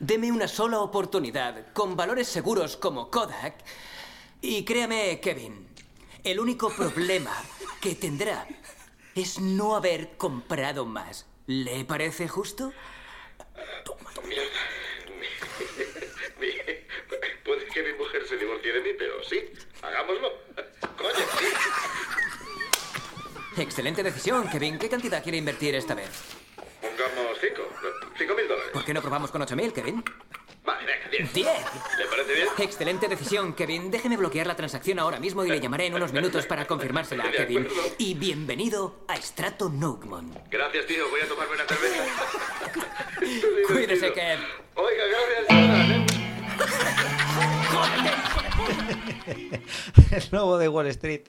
Deme una sola oportunidad, con valores seguros como Kodak. Y créame, Kevin, el único problema que tendrá es no haber comprado más. ¿Le parece justo? Toma, toma. Puede que mi mujer se divorcie de mí, pero sí, hagámoslo. Coño, sí. Excelente decisión, Kevin. ¿Qué cantidad quiere invertir esta vez? Pongamos cinco. Cinco mil dólares. ¿Por qué no probamos con 8.000, Kevin? Vale, venga, diez. ¡Diez! ¿Le parece bien? Excelente decisión, Kevin. Déjeme bloquear la transacción ahora mismo y le llamaré en unos minutos para confirmársela, De Kevin. Y bienvenido a Strato Nougmont. Gracias, tío. Voy a tomarme una cerveza. Cuídese, Kev. Oiga, gracias, Jonathan, ¿eh? el lobo de Wall Street.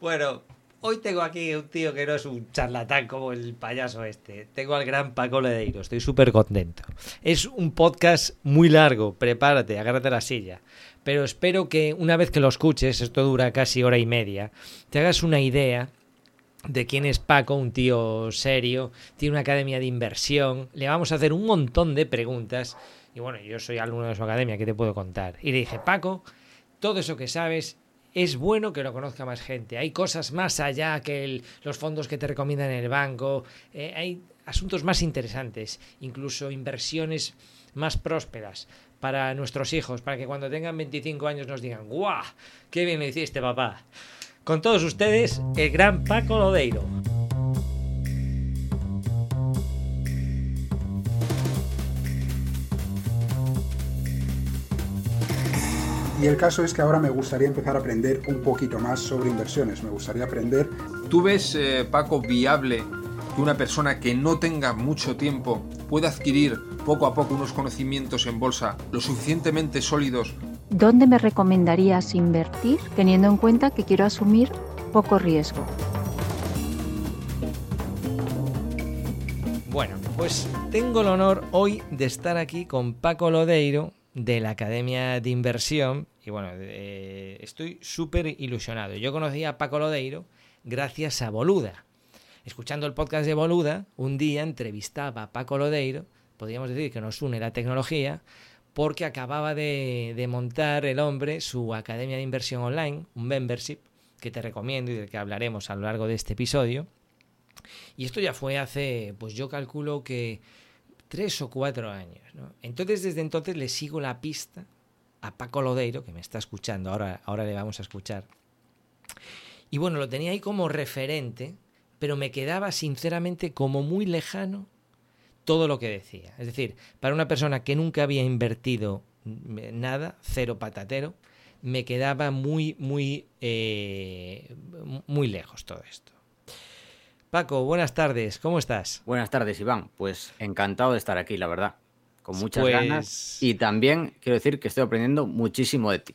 Bueno, hoy tengo aquí un tío que no es un charlatán como el payaso este. Tengo al gran Paco Ledeiro, estoy súper contento. Es un podcast muy largo, prepárate, agárrate la silla. Pero espero que una vez que lo escuches, esto dura casi hora y media, te hagas una idea de quién es Paco, un tío serio, tiene una academia de inversión, le vamos a hacer un montón de preguntas. Y bueno, yo soy alumno de su academia, ¿qué te puedo contar? Y le dije, Paco, todo eso que sabes es bueno que lo conozca más gente. Hay cosas más allá que los fondos que te recomiendan en el banco. eh, hay asuntos más interesantes, incluso inversiones más prósperas para nuestros hijos, para que cuando tengan 25 años nos digan, ¡guau! ¡Qué bien lo hiciste, papá! Con todos ustedes, el gran Paco Lodeiro. Y el caso es que ahora me gustaría empezar a aprender un poquito más sobre inversiones. Me gustaría aprender ¿Tú ves, eh, Paco, viable que una persona que no tenga mucho tiempo pueda adquirir poco a poco unos conocimientos en bolsa lo suficientemente sólidos ¿Dónde me recomendarías invertir teniendo en cuenta que quiero asumir poco riesgo? Bueno, pues tengo el honor hoy de estar aquí con Paco Lodeiro de la Academia de Inversión y bueno, eh, estoy súper ilusionado. Yo conocí a Paco Lodeiro gracias a Boluda. Escuchando el podcast de Boluda, un día entrevistaba a Paco Lodeiro, podríamos decir que nos une la tecnología, porque acababa de, de montar el hombre su Academia de Inversión Online, un membership que te recomiendo y del que hablaremos a lo largo de este episodio. Y esto ya fue hace, pues yo calculo que tres o cuatro años. Entonces, desde entonces le sigo la pista a Paco Lodeiro, que me está escuchando, ahora, ahora le vamos a escuchar. Y bueno, lo tenía ahí como referente, pero me quedaba sinceramente como muy lejano todo lo que decía. Es decir, para una persona que nunca había invertido mm, nada, cero patatero, me quedaba muy, muy, eh, muy lejos todo esto. Paco, buenas tardes, ¿cómo estás? Buenas tardes, Iván. Pues encantado de estar aquí, la verdad. Con muchas Pues- ganas. Y también quiero decir que estoy aprendiendo muchísimo de ti.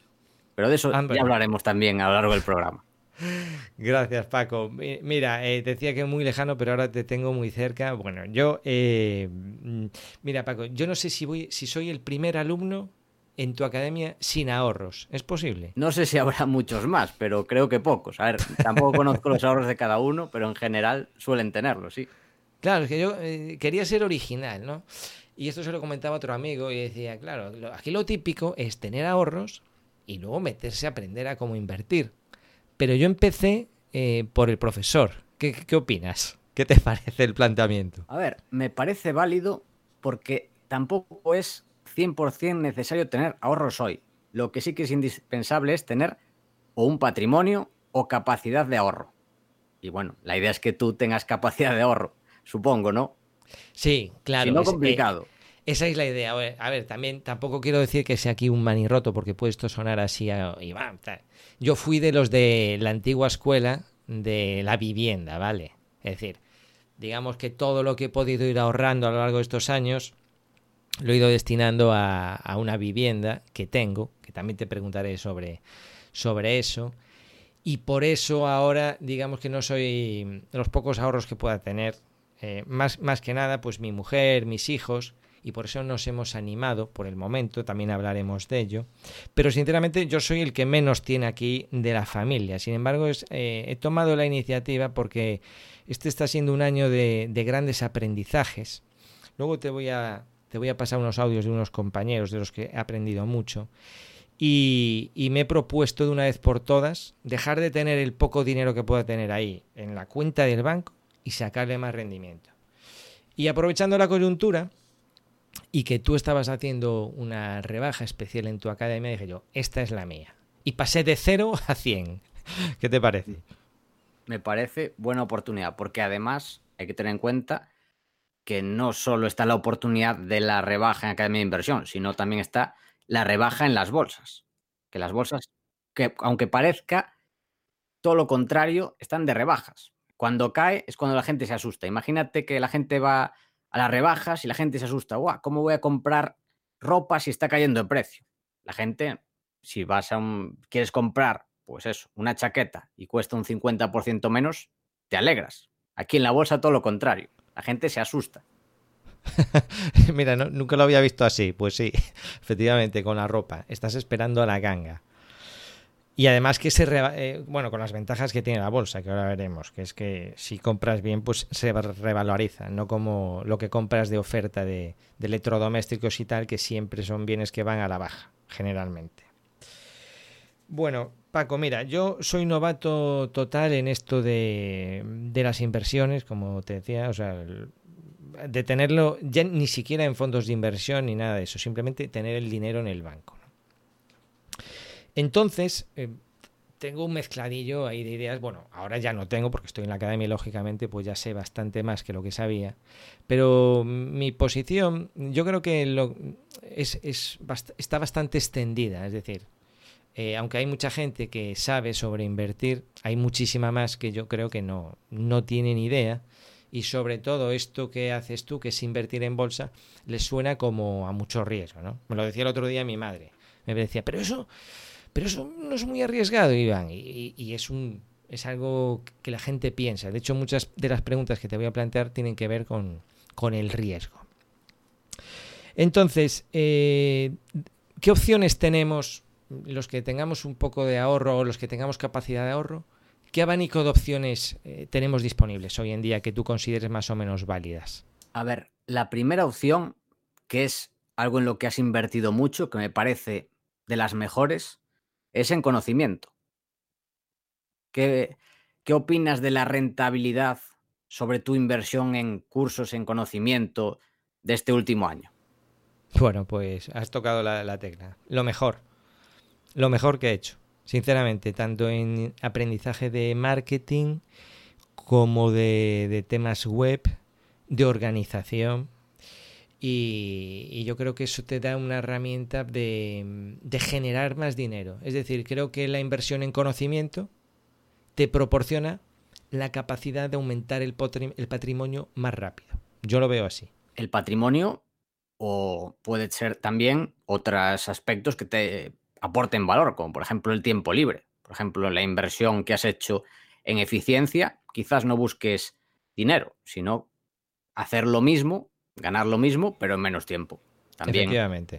Pero de eso ya hablaremos también a lo largo del programa. Gracias, Paco. Mi- Mira, eh, decía que muy lejano, pero ahora te tengo muy cerca. Bueno, yo, eh, mm, mira, Paco, yo no sé si voy, si soy el primer alumno en tu academia sin ahorros. ¿Es posible? No sé si habrá muchos más, pero creo que pocos. A ver, tampoco conozco los ahorros de cada uno, pero en general suelen tenerlos, sí. Claro, es que yo eh, quería ser original, ¿no? Y esto se lo comentaba a otro amigo y decía, claro, aquí lo típico es tener ahorros y luego meterse a aprender a cómo invertir. Pero yo empecé eh, por el profesor. ¿Qué, qué opinas? ¿Qué te parece el planteamiento? A ver, me parece válido porque tampoco es 100% necesario tener ahorros hoy. Lo que sí que es indispensable es tener o un patrimonio o capacidad de ahorro. Y bueno, la idea es que tú tengas capacidad de ahorro, supongo, ¿no? Sí, claro. si no, es- eh, complicado. Esa es la idea. A ver, a ver, también tampoco quiero decir que sea aquí un manirroto, porque puede esto sonar así a. Yo fui de los de la antigua escuela de la vivienda, ¿vale? Es decir, digamos que todo lo que he podido ir ahorrando a lo largo de estos años lo he ido destinando a, a una vivienda que tengo, que también te preguntaré sobre, sobre eso. Y por eso ahora, digamos que no soy los pocos ahorros que pueda tener. Eh, más, más que nada, pues mi mujer, mis hijos, y por eso nos hemos animado por el momento, también hablaremos de ello. Pero sinceramente yo soy el que menos tiene aquí de la familia. Sin embargo, es, eh, he tomado la iniciativa porque este está siendo un año de, de grandes aprendizajes. Luego te voy a, te voy a pasar unos audios de unos compañeros de los que he aprendido mucho. Y, y, me he propuesto de una vez por todas dejar de tener el poco dinero que pueda tener ahí en la cuenta del banco y sacarle más rendimiento. Y aprovechando la coyuntura y que tú estabas haciendo una rebaja especial en tu academia, dije yo, esta es la mía. Y pasé de 0 a 100. ¿Qué te parece? Me parece buena oportunidad, porque además hay que tener en cuenta que no solo está la oportunidad de la rebaja en Academia de Inversión, sino también está la rebaja en las bolsas. Que las bolsas, que aunque parezca todo lo contrario, están de rebajas. Cuando cae es cuando la gente se asusta. Imagínate que la gente va a las rebajas y la gente se asusta. Guau, ¿cómo voy a comprar ropa si está cayendo de precio? La gente, si vas a un, quieres comprar, pues eso, una chaqueta y cuesta un 50% menos, te alegras. Aquí en la bolsa todo lo contrario. La gente se asusta. Mira, nunca lo había visto así. Pues sí, efectivamente, con la ropa. Estás esperando a la ganga. Y además que se eh, bueno, con las ventajas que tiene la bolsa, que ahora veremos, que es que si compras bien, pues se revaloriza, no como lo que compras de oferta de, electrodomésticos y tal, que siempre son bienes que van a la baja, generalmente. Bueno, Paco, mira, yo soy novato total en esto de, de las inversiones, como te decía, o sea, de tenerlo ya ni siquiera en fondos de inversión ni nada de eso, simplemente tener el dinero en el banco. Entonces, eh, tengo un mezcladillo ahí de ideas. Bueno, ahora ya no tengo porque estoy en la academia lógicamente, pues ya sé bastante más que lo que sabía. Pero mi posición, yo creo que lo, es, está bastante extendida. Es decir, eh, aunque hay mucha gente que sabe sobre invertir, hay muchísima más que yo creo que no, no tienen idea y sobre todo esto que haces tú, que es invertir en bolsa, les suena como a mucho riesgo, ¿no? Me lo decía el otro día mi madre. Me decía, pero eso, pero eso no es muy arriesgado, Iván, y, es un es algo que la gente piensa. De hecho, muchas de las preguntas que te voy a plantear tienen que ver con, con el riesgo. Entonces, eh, ¿qué opciones tenemos los que tengamos un poco de ahorro o los que tengamos capacidad de ahorro? ¿Qué abanico de opciones eh, tenemos disponibles hoy en día que tú consideres más o menos válidas? A ver, la primera opción, que es algo en lo que has invertido mucho, que me parece de las mejores, es en conocimiento. ¿Qué, ¿Qué opinas de la rentabilidad sobre tu inversión en cursos en conocimiento de este último año? Bueno, pues has tocado la, la tecla. Lo mejor. Lo mejor que he hecho sinceramente, tanto en aprendizaje de marketing como de, temas web, de organización. Y, yo creo que eso te da una herramienta de, generar más dinero. Es decir, creo que la inversión en conocimiento te proporciona la capacidad de aumentar el, el patrimonio más rápido. Yo lo veo así. El patrimonio o puede ser también otros aspectos que te aporten valor, como por ejemplo el tiempo libre. Por ejemplo, la inversión que has hecho en eficiencia, quizás no busques dinero, sino hacer lo mismo, ganar lo mismo, pero en menos tiempo. También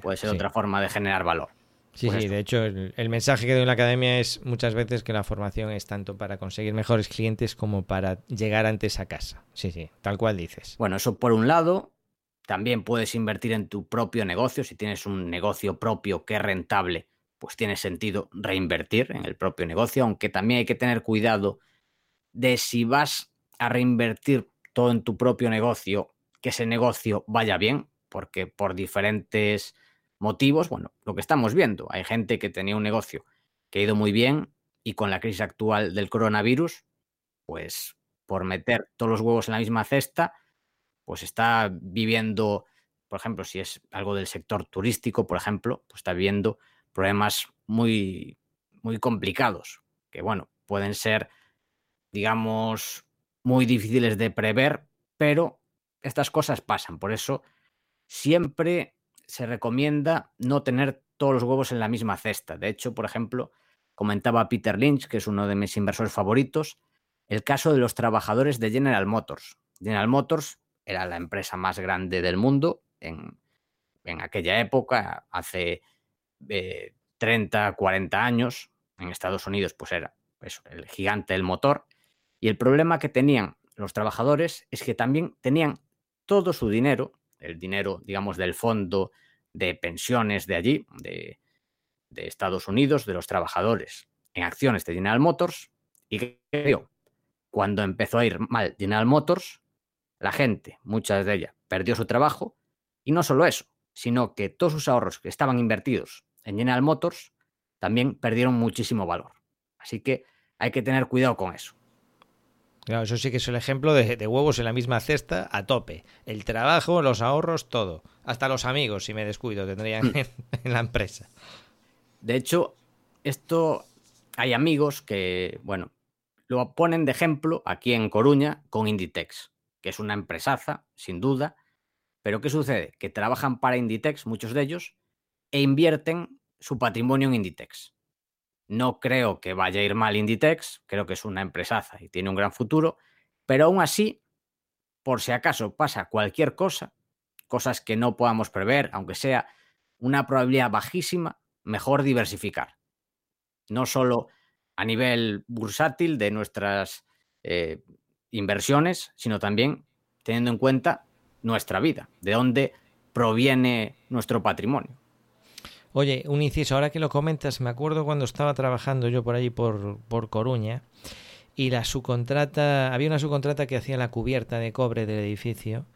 puede ser otra forma de generar valor. Sí, pues sí, de hecho el, mensaje que doy en la academia es muchas veces que la formación es tanto para conseguir mejores clientes como para llegar antes a casa. Sí, sí, tal cual dices. Bueno, eso por un lado, también puedes invertir en tu propio negocio, si tienes un negocio propio que es rentable pues tiene sentido reinvertir en el propio negocio, aunque también hay que tener cuidado de si vas a reinvertir todo en tu propio negocio, que ese negocio vaya bien, porque por diferentes motivos, bueno, lo que estamos viendo, hay gente que tenía un negocio que ha ido muy bien y con la crisis actual del coronavirus, pues por meter todos los huevos en la misma cesta, pues está viviendo, por ejemplo, si es algo del sector turístico, por ejemplo, pues está viviendo problemas muy, muy complicados, que bueno, pueden ser, digamos, muy difíciles de prever, pero estas cosas pasan. Por eso siempre se recomienda no tener todos los huevos en la misma cesta. De hecho, por ejemplo, comentaba Peter Lynch, que es uno de mis inversores favoritos, el caso de los trabajadores de General Motors. General Motors era la empresa más grande del mundo en, en aquella época, hace 30, 40 años, en Estados Unidos pues era el gigante del motor, y el problema que tenían los trabajadores es que también tenían todo su dinero el dinero, digamos, del fondo de pensiones de allí, de, Estados Unidos, de los trabajadores, en acciones de General Motors. Y que cuando empezó a ir mal General Motors, la gente, muchas de ellas, perdió su trabajo. Y no solo eso, sino que todos sus ahorros que estaban invertidos en General Motors también perdieron muchísimo valor. Así que hay que tener cuidado con eso. Claro, eso sí que es el ejemplo de, de, huevos en la misma cesta a tope. El trabajo, los ahorros, todo. Hasta los amigos, si me descuido, tendrían en, en la empresa. De hecho, esto hay amigos que, bueno, lo ponen de ejemplo aquí en Coruña con Inditex, que es una empresaza, sin duda. Pero ¿qué sucede? Que trabajan para Inditex, muchos de ellos, e invierten su patrimonio en Inditex. No creo que vaya a ir mal Inditex, creo que es una empresaza y tiene un gran futuro, pero aún así, por si acaso pasa cualquier cosa, cosas que no podamos prever, aunque sea una probabilidad bajísima, mejor diversificar. No solo a nivel bursátil de nuestras eh, inversiones, sino también teniendo en cuenta nuestra vida, de dónde proviene nuestro patrimonio. Oye, un inciso, ahora que lo comentas, me acuerdo cuando estaba trabajando yo por allí por, por Coruña y la subcontrata, había una subcontrata que hacía la cubierta de cobre del edificio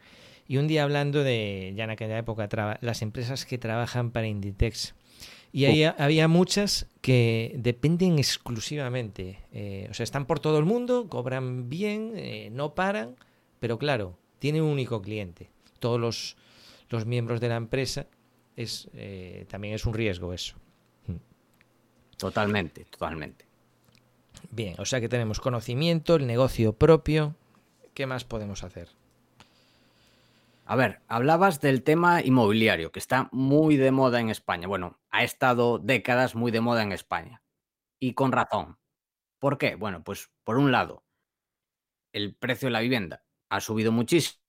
y un día hablando de, ya en aquella época, las empresas que trabajan para Inditex. Y ahí había muchas que dependen exclusivamente, eh, o sea, están por todo el mundo, cobran bien, eh, no paran, pero claro, tienen un único cliente. Todos los, los miembros de la empresa es eh, también es un riesgo eso. Totalmente, totalmente. Bien, o sea que tenemos conocimiento, el negocio propio. ¿Qué más podemos hacer? A ver, hablabas del tema inmobiliario, que está muy de moda en España. Bueno, ha estado décadas muy de moda en España. Y con razón. ¿Por qué? Bueno, pues por un lado, el precio de la vivienda ha subido muchísimo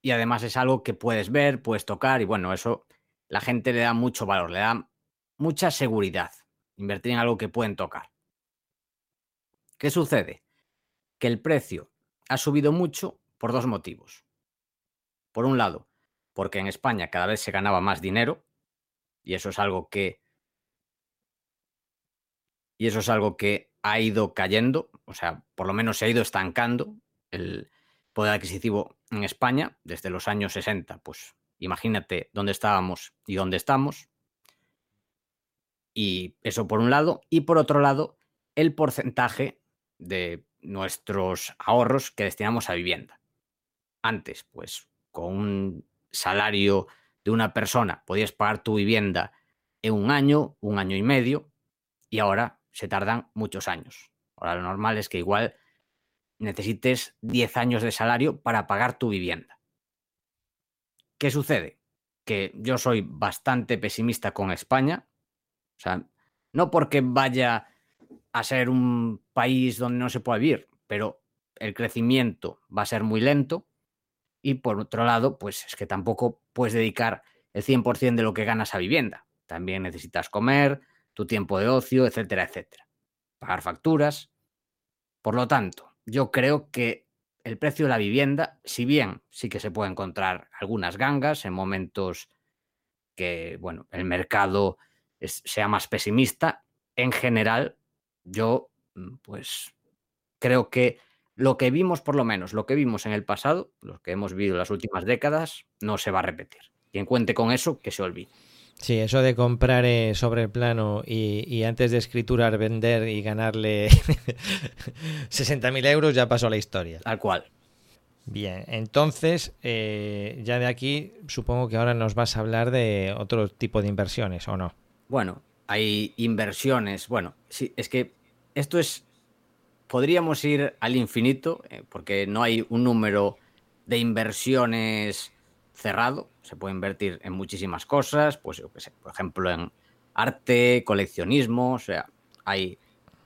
y además es algo que puedes ver, puedes tocar y bueno, eso la gente le da mucho valor, le da mucha seguridad invertir en algo que pueden tocar. ¿Qué sucede? Que el precio ha subido mucho por dos motivos. Por un lado, porque en España cada vez se ganaba más dinero y eso es algo que y eso es algo que ha ido cayendo, o sea, por lo menos se ha ido estancando el poder adquisitivo en España desde los años 60, pues Imagínate dónde estábamos y dónde estamos. Y eso por un lado. Y por otro lado, el porcentaje de nuestros ahorros que destinamos a vivienda. Antes, pues con un salario de una persona podías pagar tu vivienda en un año, un año y medio, y ahora se tardan muchos años. Ahora lo normal es que igual necesites 10 años de salario para pagar tu vivienda. ¿Qué sucede? Que yo soy bastante pesimista con España. O sea, no porque vaya a ser un país donde no se pueda vivir, pero el crecimiento va a ser muy lento. Y por otro lado, pues es que tampoco puedes dedicar el 100% de lo que ganas a vivienda. También necesitas comer, tu tiempo de ocio, etcétera, etcétera. Pagar facturas. Por lo tanto, yo creo que el precio de la vivienda, si bien sí que se puede encontrar algunas gangas en momentos que, bueno, el mercado sea más pesimista, en general, yo, mm, pues, creo que lo que vimos, por lo menos, lo que vimos en el pasado, lo que hemos vivido en las últimas décadas, no se va a repetir. Quien cuente con eso, que se olvide. Sí, eso de comprar eh, sobre el plano y, y, antes de escriturar vender y ganarle 60.000 euros ya pasó a la historia. Tal cual. Bien, entonces eh, ya de aquí supongo que ahora nos vas a hablar de otro tipo de inversiones, ¿o no? Bueno, hay inversiones, bueno, sí, es que esto es, podríamos ir al infinito eh, porque no hay un número de inversiones cerrado, se puede invertir en muchísimas cosas, pues yo qué sé, por ejemplo en arte, coleccionismo, o sea, hay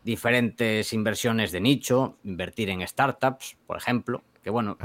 diferentes inversiones de nicho, invertir en startups, por ejemplo, que bueno,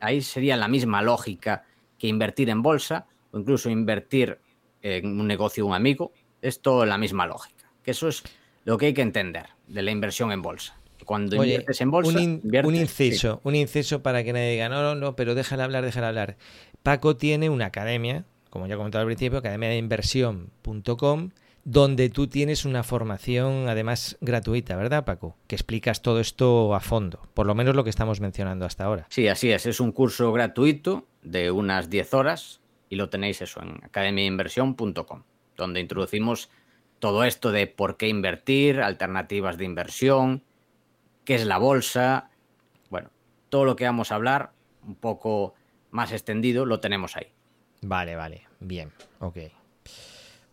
ahí sería la misma lógica que invertir en bolsa o incluso invertir en un negocio de un amigo, es todo la misma lógica, que eso es lo que hay que entender de la inversión en bolsa. Cuando inviertes en bolsa, un, un inciso, un inciso para que nadie diga, no, no, no, pero déjala hablar, déjala hablar Paco tiene una academia, como ya he comentado al principio, academiainversión.com, donde tú tienes una formación además gratuita, ¿verdad, Paco? Que explicas todo esto a fondo, por lo menos lo que estamos mencionando hasta ahora. Sí, así es. Es un curso gratuito de unas 10 horas y lo tenéis eso en academiainversión.com, donde introducimos todo esto de por qué invertir, alternativas de inversión, qué es la bolsa, bueno, todo lo que vamos a hablar un poco más extendido lo tenemos ahí. Vale, vale, bien, ok.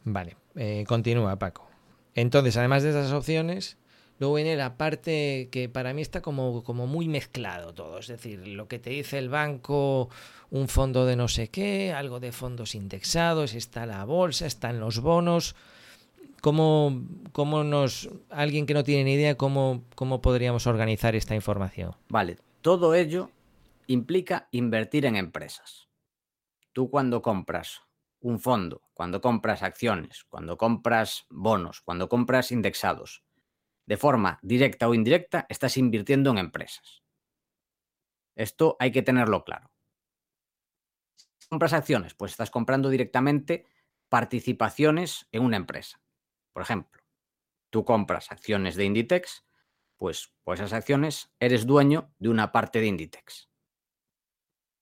Vale, eh, continúa Paco. Entonces, además de esas opciones, luego viene la parte que para mí está como, como muy mezclado todo. Es decir, lo que te dice el banco, un fondo de no sé qué, algo de fondos indexados, está la bolsa, están los bonos. ¿Cómo, cómo nos, alguien que no tiene ni idea, cómo, cómo podríamos organizar esta información? Vale, todo ello implica invertir en empresas. Tú cuando compras un fondo, cuando compras acciones, cuando compras bonos, cuando compras indexados, de forma directa o indirecta, estás invirtiendo en empresas. Esto hay que tenerlo claro. Si compras acciones, pues estás comprando directamente participaciones en una empresa. Por ejemplo, tú compras acciones de Inditex, pues por esas acciones eres dueño de una parte de Inditex.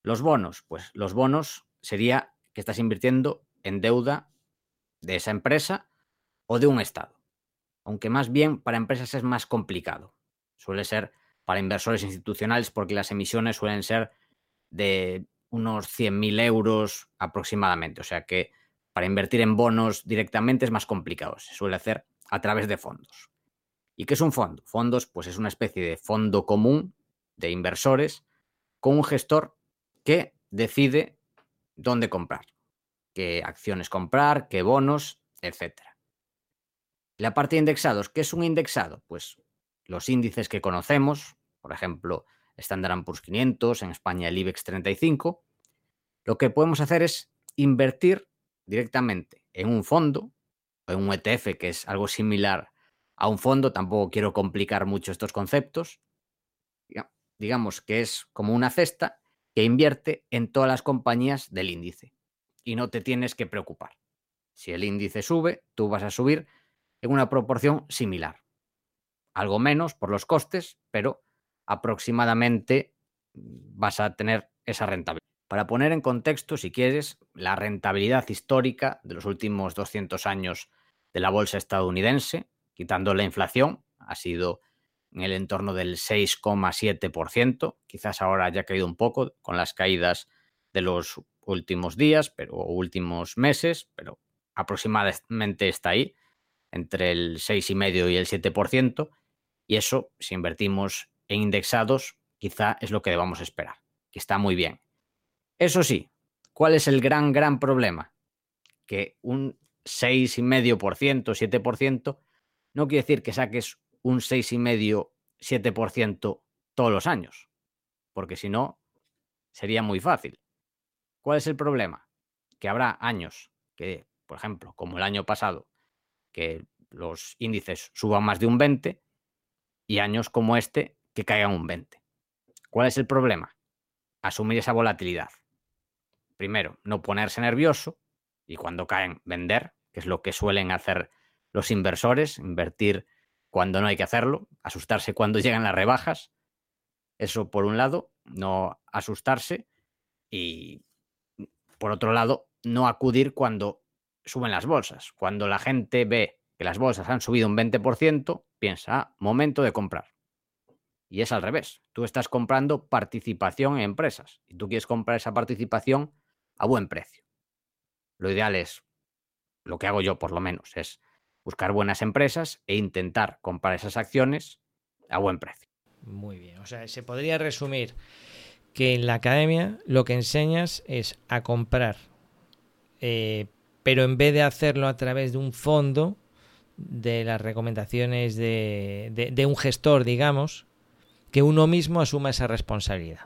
Los bonos, pues los bonos sería que estás invirtiendo en deuda de esa empresa o de un Estado. Aunque más bien para empresas es más complicado. Suele ser para inversores institucionales porque las emisiones suelen ser de unos 100.000 euros aproximadamente. O sea que para invertir en bonos directamente es más complicado. Se suele hacer a través de fondos. ¿Y qué es un fondo? Fondos, pues es una especie de fondo común de inversores con un gestor que decide dónde comprar, qué acciones comprar, qué bonos, etc. La parte de indexados, ¿qué es un indexado? Pues los índices que conocemos, por ejemplo, Standard Poor's 500, en España el IBEX 35, lo que podemos hacer es invertir directamente en un fondo o en un ETF, que es algo similar a un fondo, tampoco quiero complicar mucho estos conceptos, digamos que es como una cesta que invierte en todas las compañías del índice y no te tienes que preocupar. Si el índice sube, tú vas a subir en una proporción similar. Algo menos por los costes, pero aproximadamente vas a tener esa rentabilidad. Para poner en contexto, si quieres, la rentabilidad histórica de los últimos 200 años de la bolsa estadounidense, quitando la inflación, ha sido en el entorno del 6,7%. Quizás ahora haya caído un poco con las caídas de los últimos días pero, o últimos meses, pero aproximadamente está ahí, entre el 6,5 y el 7%. Y eso, si invertimos en indexados, quizá es lo que debamos esperar, que está muy bien. Eso sí, ¿cuál es el gran, gran problema? Que un 6,5%, 7% no quiere decir que saques un 6,5, 7% todos los años, porque si no, sería muy fácil. ¿Cuál es el problema? Que habrá años que, por ejemplo, como el año pasado, que los índices suban más de un 20 y años como este que caigan un 20. ¿Cuál es el problema? Asumir esa volatilidad. Primero, no ponerse nervioso y cuando caen vender, que es lo que suelen hacer los inversores, invertir cuando no hay que hacerlo, asustarse cuando llegan las rebajas. Eso por un lado, no asustarse y por otro lado, no acudir cuando suben las bolsas. Cuando la gente ve que las bolsas han subido un 20%, piensa, ah, momento de comprar. Y es al revés. Tú estás comprando participación en empresas y tú quieres comprar esa participación a buen precio. Lo ideal es, lo que hago yo por lo menos, es buscar buenas empresas e intentar comprar esas acciones a buen precio. Muy bien, o sea, se podría resumir que en la academia lo que enseñas es a comprar, eh, pero en vez de hacerlo a través de un fondo, de las recomendaciones de, un gestor, digamos, que uno mismo asuma esa responsabilidad.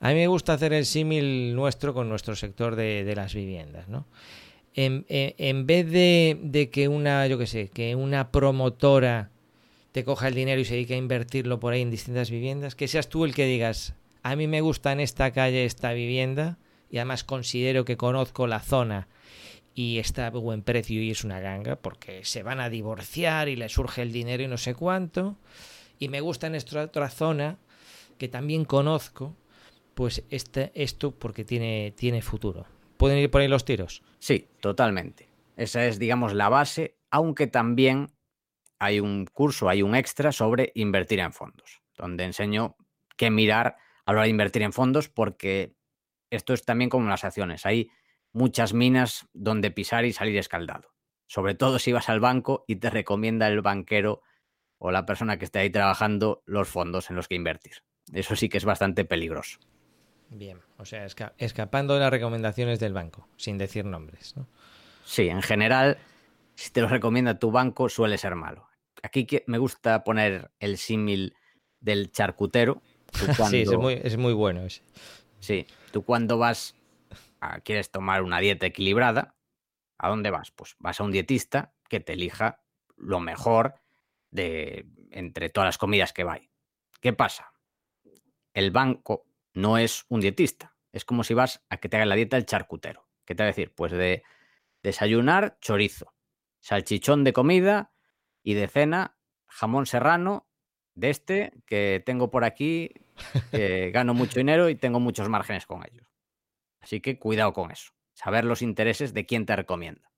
A mí me gusta hacer el símil nuestro con nuestro sector de las viviendas, ¿no? En, vez de, que una, yo qué sé, que una promotora te coja el dinero y se dedique a invertirlo por ahí en distintas viviendas, que seas tú el que digas, a mí me gusta en esta calle esta vivienda, y además considero que conozco la zona y está a buen precio y es una ganga porque se van a divorciar y le surge el dinero y no sé cuánto. Y me gusta en esta otra zona que también conozco, pues este, esto porque tiene, tiene futuro. ¿Pueden ir por ahí los tiros? Sí, totalmente. Esa es, digamos, la base, aunque también hay un curso, hay un extra sobre invertir en fondos, donde enseño qué mirar a la hora de invertir en fondos, porque esto es también como las acciones. Hay muchas minas donde pisar y salir escaldado. Sobre todo si vas al banco y te recomienda el banquero o la persona que esté ahí trabajando los fondos en los que invertir. Eso sí que es bastante peligroso. Bien, o sea, escapando de las recomendaciones del banco, sin decir nombres. Sí, en general, si te lo recomienda tu banco, suele ser malo. Aquí me gusta poner el símil del charcutero. sí, es muy, es muy bueno ese. Sí, tú cuando vas quieres tomar una dieta equilibrada, ¿a dónde vas? Pues vas a un dietista que te elija lo mejor de entre todas las comidas que va. ¿Qué pasa? El banco no es un dietista. Es como si vas a que te haga la dieta el charcutero. ¿Qué te va a decir? Pues de desayunar chorizo, salchichón de comida y de cena jamón serrano de este que tengo por aquí, que gano mucho dinero y tengo muchos márgenes con ellos. Así que cuidado con eso. Saber los intereses de quién te recomienda.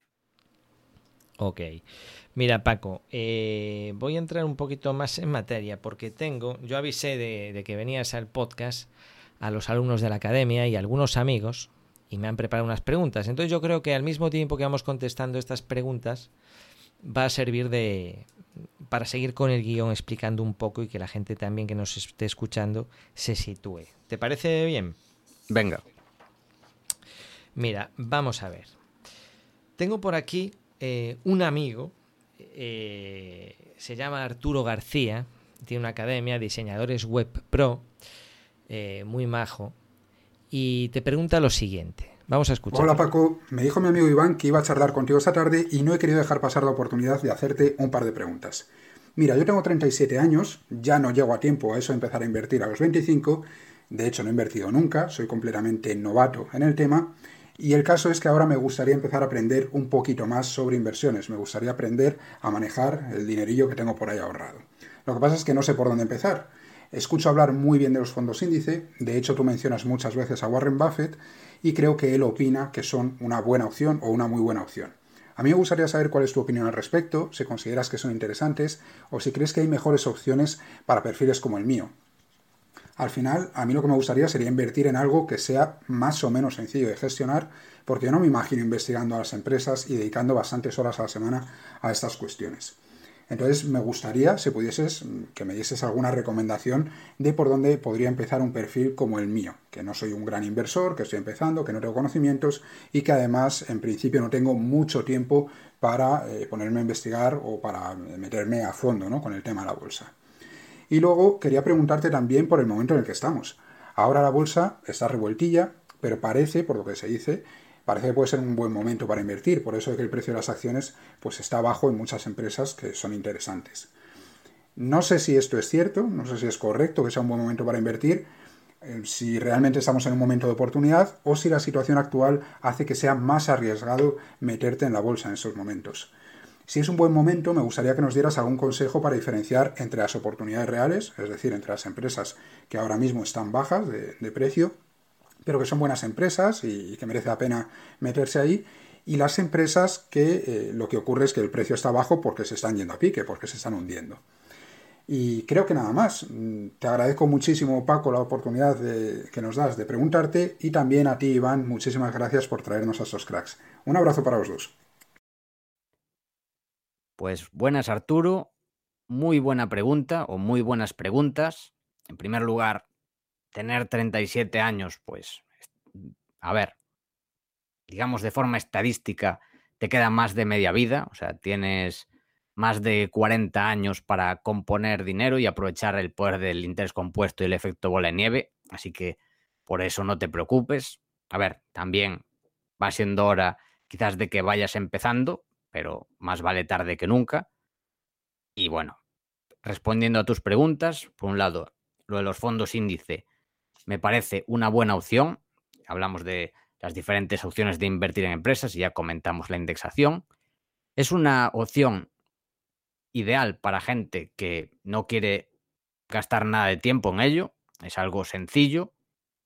Ok. Mira, Paco, eh, voy a entrar un poquito más en materia porque tengo, yo avisé de, que venías al podcast a los alumnos de la academia y a algunos amigos y me han preparado unas preguntas. Entonces yo creo que al mismo tiempo que vamos contestando estas preguntas va a servir de para seguir con el guion explicando un poco y que la gente también que nos esté escuchando se sitúe. ¿Te parece bien? Venga. Mira, vamos a ver. Tengo por aquí eh, un amigo, eh, se llama Arturo García, tiene una academia, diseñadores web pro, eh, muy majo, y te pregunta lo siguiente. Vamos a escuchar. Hola Paco, me dijo mi amigo Iván que iba a charlar contigo esta tarde y no he querido dejar pasar la oportunidad de hacerte un par de preguntas. Mira, yo tengo 37 años, ya no llego a tiempo a eso de empezar a invertir a los 25, de hecho no he invertido nunca, soy completamente novato en el tema, y el caso es que ahora me gustaría empezar a aprender un poquito más sobre inversiones. Me gustaría aprender a manejar el dinerillo que tengo por ahí ahorrado. Lo que pasa es que no sé por dónde empezar. Escucho hablar muy bien de los fondos índice, de hecho tú mencionas muchas veces a Warren Buffett y creo que él opina que son una buena opción o una muy buena opción. A mí me gustaría saber cuál es tu opinión al respecto, si consideras que son interesantes o si crees que hay mejores opciones para perfiles como el mío, al final, a mí lo que me gustaría sería invertir en algo que sea más o menos sencillo de gestionar, porque yo no me imagino investigando a las empresas y dedicando bastantes horas a la semana a estas cuestiones. Entonces me gustaría, si pudieses, que me dieses alguna recomendación de por dónde podría empezar un perfil como el mío, que no soy un gran inversor, que estoy empezando, que no tengo conocimientos y que además en principio no tengo mucho tiempo para eh, ponerme a investigar o para meterme a fondo ¿no? con el tema de la bolsa. Y luego quería preguntarte también por el momento en el que estamos. Ahora la bolsa está revueltilla, pero parece, por lo que se dice, parece que puede ser un buen momento para invertir, por eso es que el precio de las acciones pues está bajo en muchas empresas que son interesantes. No sé si esto es cierto, no sé si es correcto que sea un buen momento para invertir, eh, si realmente estamos en un momento de oportunidad o si la situación actual hace que sea más arriesgado meterte en la bolsa en esos momentos. Si es un buen momento, me gustaría que nos dieras algún consejo para diferenciar entre las oportunidades reales, es decir, entre las empresas que ahora mismo están bajas de, precio, pero que son buenas empresas y, que merece la pena meterse ahí, y las empresas que eh, lo que ocurre es que el precio está bajo porque se están yendo a pique, porque se están hundiendo. Y creo que nada más. Te agradezco muchísimo, Paco, la oportunidad que nos das de preguntarte y también a ti, Iván, muchísimas gracias por traernos a estos cracks. Un abrazo para los dos. Pues buenas Arturo, muy buena pregunta o muy buenas preguntas. En primer lugar, tener 37 años, pues, a ver, digamos de forma estadística, te queda más de media vida, o sea, tienes más de 40 años para componer dinero y aprovechar el poder del interés compuesto y el efecto bola de nieve, así que por eso no te preocupes. A ver, también va siendo hora quizás de que vayas empezando, pero más vale tarde que nunca. Y bueno, respondiendo a tus preguntas, por un lado, lo de los fondos índice me parece una buena opción. hablamos de las diferentes opciones de invertir en empresas y ya comentamos la indexación. Es una opción ideal para gente que no quiere gastar nada de tiempo en ello. Es algo sencillo.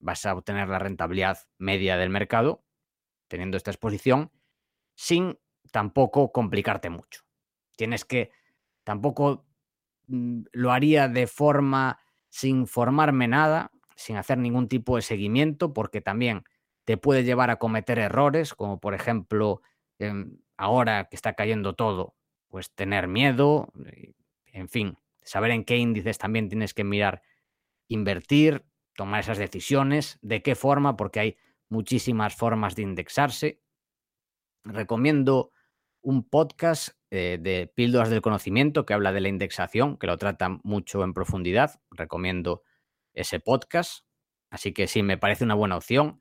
Vas a obtener la rentabilidad media del mercado teniendo esta exposición sin tampoco complicarte mucho. Tienes que, tampoco mm, lo haría de forma sin formarme nada, sin hacer ningún tipo de seguimiento, porque también te puede llevar a cometer errores, como por ejemplo, em, ahora que está cayendo todo, pues tener miedo, en fin, saber en qué índices también tienes que mirar, invertir, tomar esas decisiones, de qué forma, porque hay muchísimas formas de indexarse. Recomiendo un podcast eh, de Píldoras del Conocimiento que habla de la indexación, que lo trata mucho en profundidad. Recomiendo ese podcast. Así que sí, me parece una buena opción.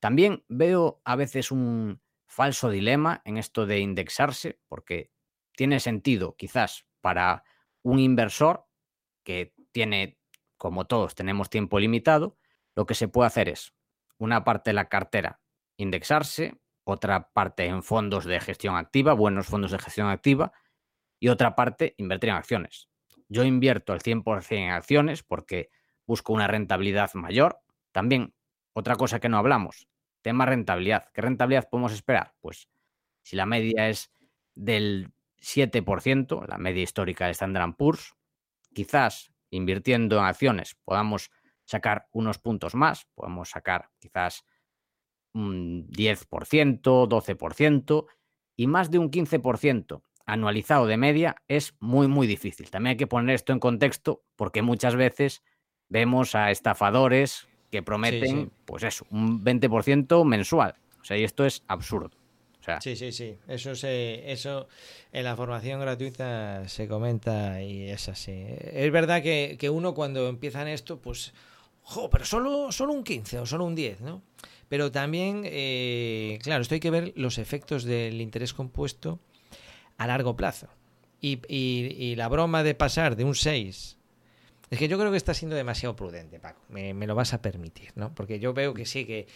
También veo a veces un falso dilema en esto de indexarse, porque tiene sentido quizás para un inversor que tiene, como todos, tenemos tiempo limitado, lo que se puede hacer es una parte de la cartera indexarse, otra parte en fondos de gestión activa, buenos fondos de gestión activa, y otra parte invertir en acciones. Yo invierto el 100% en acciones porque busco una rentabilidad mayor. También, otra cosa que no hablamos, tema rentabilidad. ¿Qué rentabilidad podemos esperar? Pues si la media es del 7%, la media histórica de Standard Poor's, quizás invirtiendo en acciones podamos sacar unos puntos más, podemos sacar quizás un 10%, 12% y más de un 15% anualizado de media es muy, muy difícil. También hay que poner esto en contexto porque muchas veces vemos a estafadores que prometen, pues eso, un 20% mensual. O sea, y esto es absurdo. sí, sí, sí. Eso, se, eso en la formación gratuita se comenta y es así. Es verdad que, que uno cuando empieza en esto, pues, jo, pero solo, solo un 15 o solo un 10, ¿no? Pero también, eh, claro, esto hay que ver los efectos del interés compuesto a largo plazo. Y, la broma de pasar de un 6 es que yo creo que está siendo demasiado prudente, Paco. Me, lo vas a permitir, ¿no? Porque yo veo que sí, que,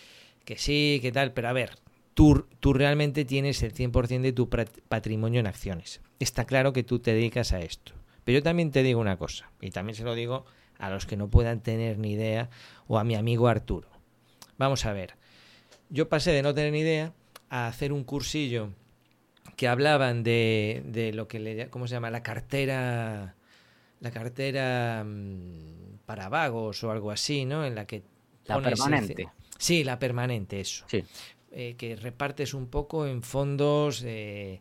que sí, que tal, pero a ver, tú, tú realmente tienes el 100% de tu patrimonio en acciones. Está claro que tú te dedicas a esto. Pero yo también te digo una cosa, y también se lo digo a los que no puedan tener ni idea, o a mi amigo Arturo. Vamos a ver, yo pasé de no tener ni idea a hacer un cursillo que hablaban de, de lo que le ¿cómo se llama? la cartera la cartera mm, para vagos o algo así, ¿no? En la que la permanente. Sí, la permanente, eso. Sí. Eh, que repartes un poco en fondos eh,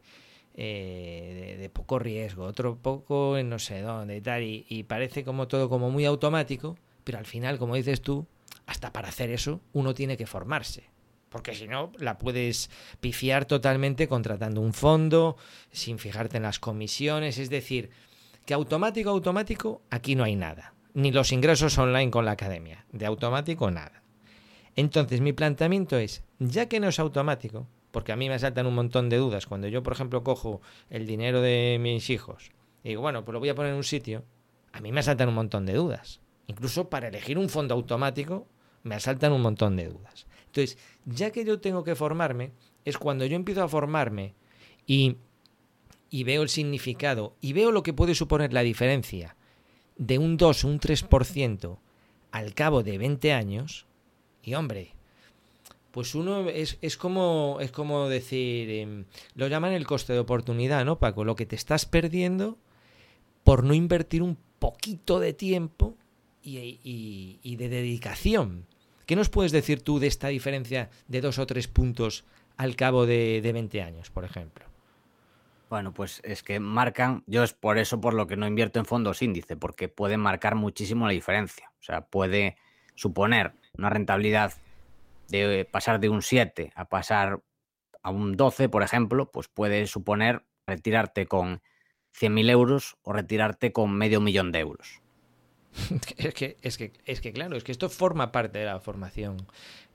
de, de, poco riesgo, otro poco en no sé dónde y tal, y, y parece como todo como muy automático, pero al final, como dices tú, hasta para hacer eso uno tiene que formarse porque si no la puedes pifiar totalmente contratando un fondo, sin fijarte en las comisiones, es decir, que automático, automático, aquí no hay nada, ni los ingresos online con la academia, de automático nada. Entonces mi planteamiento es, ya que no es automático, porque a mí me saltan un montón de dudas, cuando yo, por ejemplo, cojo el dinero de mis hijos y digo, bueno, pues lo voy a poner en un sitio, a mí me saltan un montón de dudas. Incluso para elegir un fondo automático me asaltan un montón de dudas. Entonces, ya que yo tengo que formarme, es cuando yo empiezo a formarme y, y veo el significado y veo lo que puede suponer la diferencia de un 2 o un 3% al cabo de 20 años, y hombre, pues uno es, es, como, es como decir, em, lo llaman el coste de oportunidad, ¿no, Paco? Lo que te estás perdiendo por no invertir un poquito de tiempo y, y de dedicación. ¿Qué nos puedes decir tú de esta diferencia de dos o tres puntos al cabo de, de 20 años, por ejemplo? Bueno, pues es que marcan, yo es por eso por lo que no invierto en fondos índice, porque pueden marcar muchísimo la diferencia. O sea, puede suponer una rentabilidad de pasar de un 7 a pasar a un 12, por ejemplo, pues puede suponer retirarte con 100.000 euros o retirarte con medio millón de euros. es, que, es, que, es que, claro, es que esto forma parte de la formación,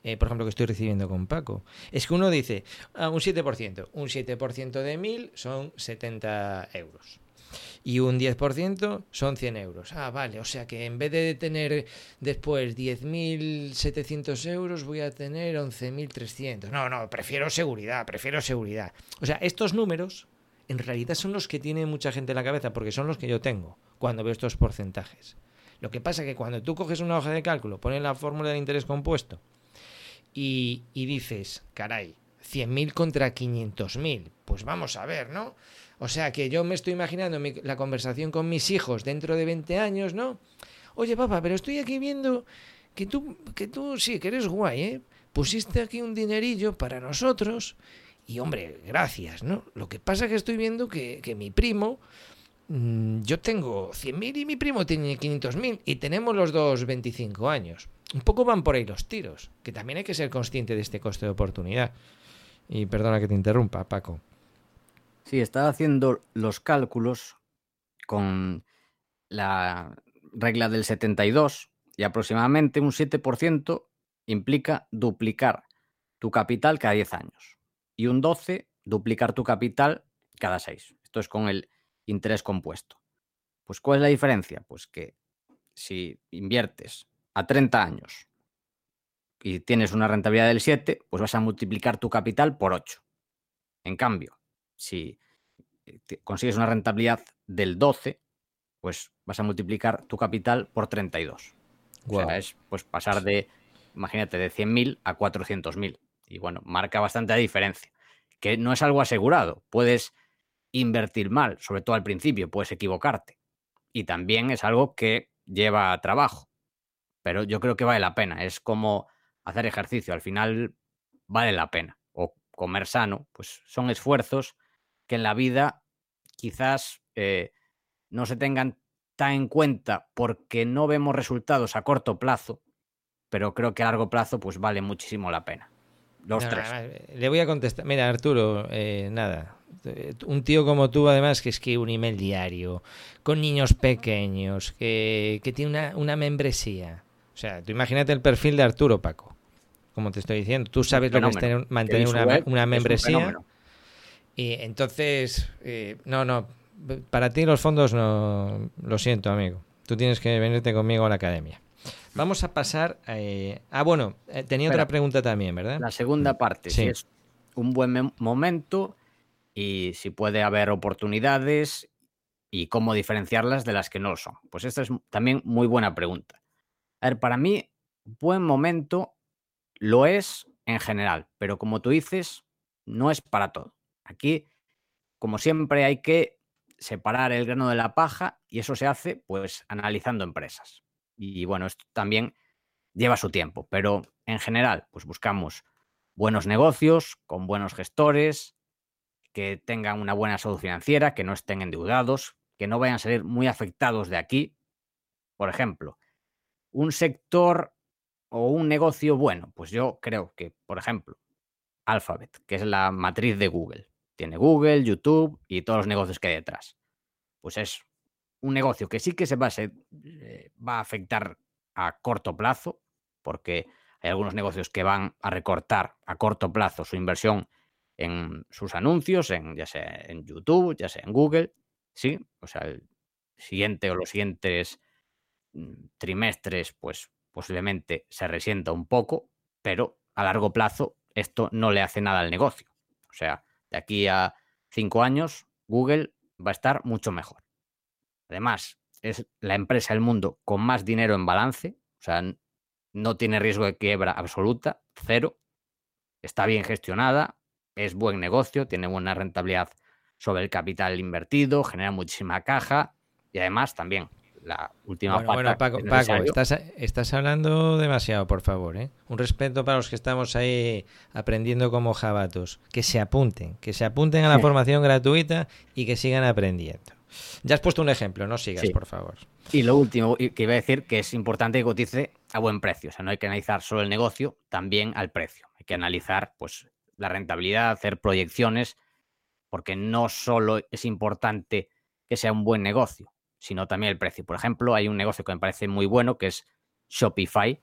eh, por ejemplo, que estoy recibiendo con Paco. Es que uno dice, ah, un 7%, un 7% de 1000 son 70 euros. Y un 10% son 100 euros. Ah, vale, o sea que en vez de tener después 10.700 euros, voy a tener 11.300. No, no, prefiero seguridad, prefiero seguridad. O sea, estos números en realidad son los que tiene mucha gente en la cabeza, porque son los que yo tengo cuando veo estos porcentajes. Lo que pasa es que cuando tú coges una hoja de cálculo, pones la fórmula del interés compuesto y, y dices, caray, 100.000 contra 500.000, pues vamos a ver, ¿no? O sea que yo me estoy imaginando la conversación con mis hijos dentro de 20 años, ¿no? Oye, papá, pero estoy aquí viendo que tú, que tú sí, que eres guay, ¿eh? Pusiste aquí un dinerillo para nosotros y, hombre, gracias, ¿no? Lo que pasa es que estoy viendo que, que mi primo yo tengo 100.000 y mi primo tiene 500.000 y tenemos los dos 25 años. Un poco van por ahí los tiros, que también hay que ser consciente de este coste de oportunidad. Y perdona que te interrumpa, Paco. Sí, estaba haciendo los cálculos con la regla del 72 y aproximadamente un 7% implica duplicar tu capital cada 10 años y un 12 duplicar tu capital cada 6. Esto es con el interés compuesto. Pues ¿cuál es la diferencia? Pues que si inviertes a 30 años y tienes una rentabilidad del 7, pues vas a multiplicar tu capital por 8. En cambio, si eh, consigues una rentabilidad del 12, pues vas a multiplicar tu capital por 32. O sea, es pues pasar de, imagínate, de 100.000 a 400.000. Y bueno, marca bastante la diferencia. Que no es algo asegurado. Puedes invertir mal, sobre todo al principio, puedes equivocarte. Y también es algo que lleva trabajo, pero yo creo que vale la pena. Es como hacer ejercicio, al final vale la pena. O comer sano, pues son esfuerzos que en la vida quizás eh, no se tengan tan en cuenta porque no vemos resultados a corto plazo, pero creo que a largo plazo pues vale muchísimo la pena. Los tres. Le voy a contestar. Mira, Arturo, eh, nada, eh, un tío como tú, además, que escribe un email diario, con niños pequeños, que, tiene una, membresía. O sea, tú imagínate el perfil de Arturo, Paco. Como te estoy diciendo, tú sabes lo que es mantener una, membresía. Y entonces, eh, no, no, para ti los fondos no, lo siento, amigo. Tú tienes que venirte conmigo a la academia. Vamos a pasar. Eh, ah, bueno, tenía otra pregunta también, ¿verdad? La segunda parte, si es un buen momento y si puede haber oportunidades y cómo diferenciarlas de las que no lo son. Pues esta es también muy buena pregunta. A ver, para mí, buen momento lo es en general, pero como tú dices, no es para todo. Aquí, como siempre, hay que separar el grano de la paja y eso se hace pues analizando empresas. Y bueno, esto también lleva su tiempo, pero en general, pues buscamos buenos negocios con buenos gestores, que tengan una buena salud financiera, que no estén endeudados, que no vayan a salir muy afectados de aquí. Por ejemplo, un sector o un negocio bueno, pues yo creo que, por ejemplo, Alphabet, que es la matriz de Google. Tiene Google, YouTube y todos los negocios que hay detrás. Pues es un negocio que sí que se va a, eh, va a afectar a corto plazo, porque hay algunos negocios que van a recortar a corto plazo su inversión en sus anuncios, en, ya sea en YouTube, ya sea en Google, sí, o sea, el siguiente o los siguientes mm, trimestres, pues posiblemente se resienta un poco, pero a largo plazo esto no le hace nada al negocio. O sea, de aquí a cinco años, Google va a estar mucho mejor. Además, es la empresa del mundo con más dinero en balance, o sea, no tiene riesgo de quiebra absoluta, cero, está bien gestionada, es buen negocio, tiene buena rentabilidad sobre el capital invertido, genera muchísima caja y además también la última parte. Bueno, Paco, estás, estás, hablando demasiado, por favor. ¿eh? Un respeto para los que estamos ahí aprendiendo como jabatos. Que se apunten, que se apunten a la formación gratuita y que sigan aprendiendo. Ya has puesto un ejemplo, no sigas, por favor. Y lo último que iba a decir, que es importante que cotice a buen precio. O sea, no hay que analizar solo el negocio, también al precio. Hay que analizar, pues, la rentabilidad, hacer proyecciones, porque no solo es importante que sea un buen negocio, sino también el precio. Por ejemplo, hay un negocio que me parece muy bueno, que es Shopify.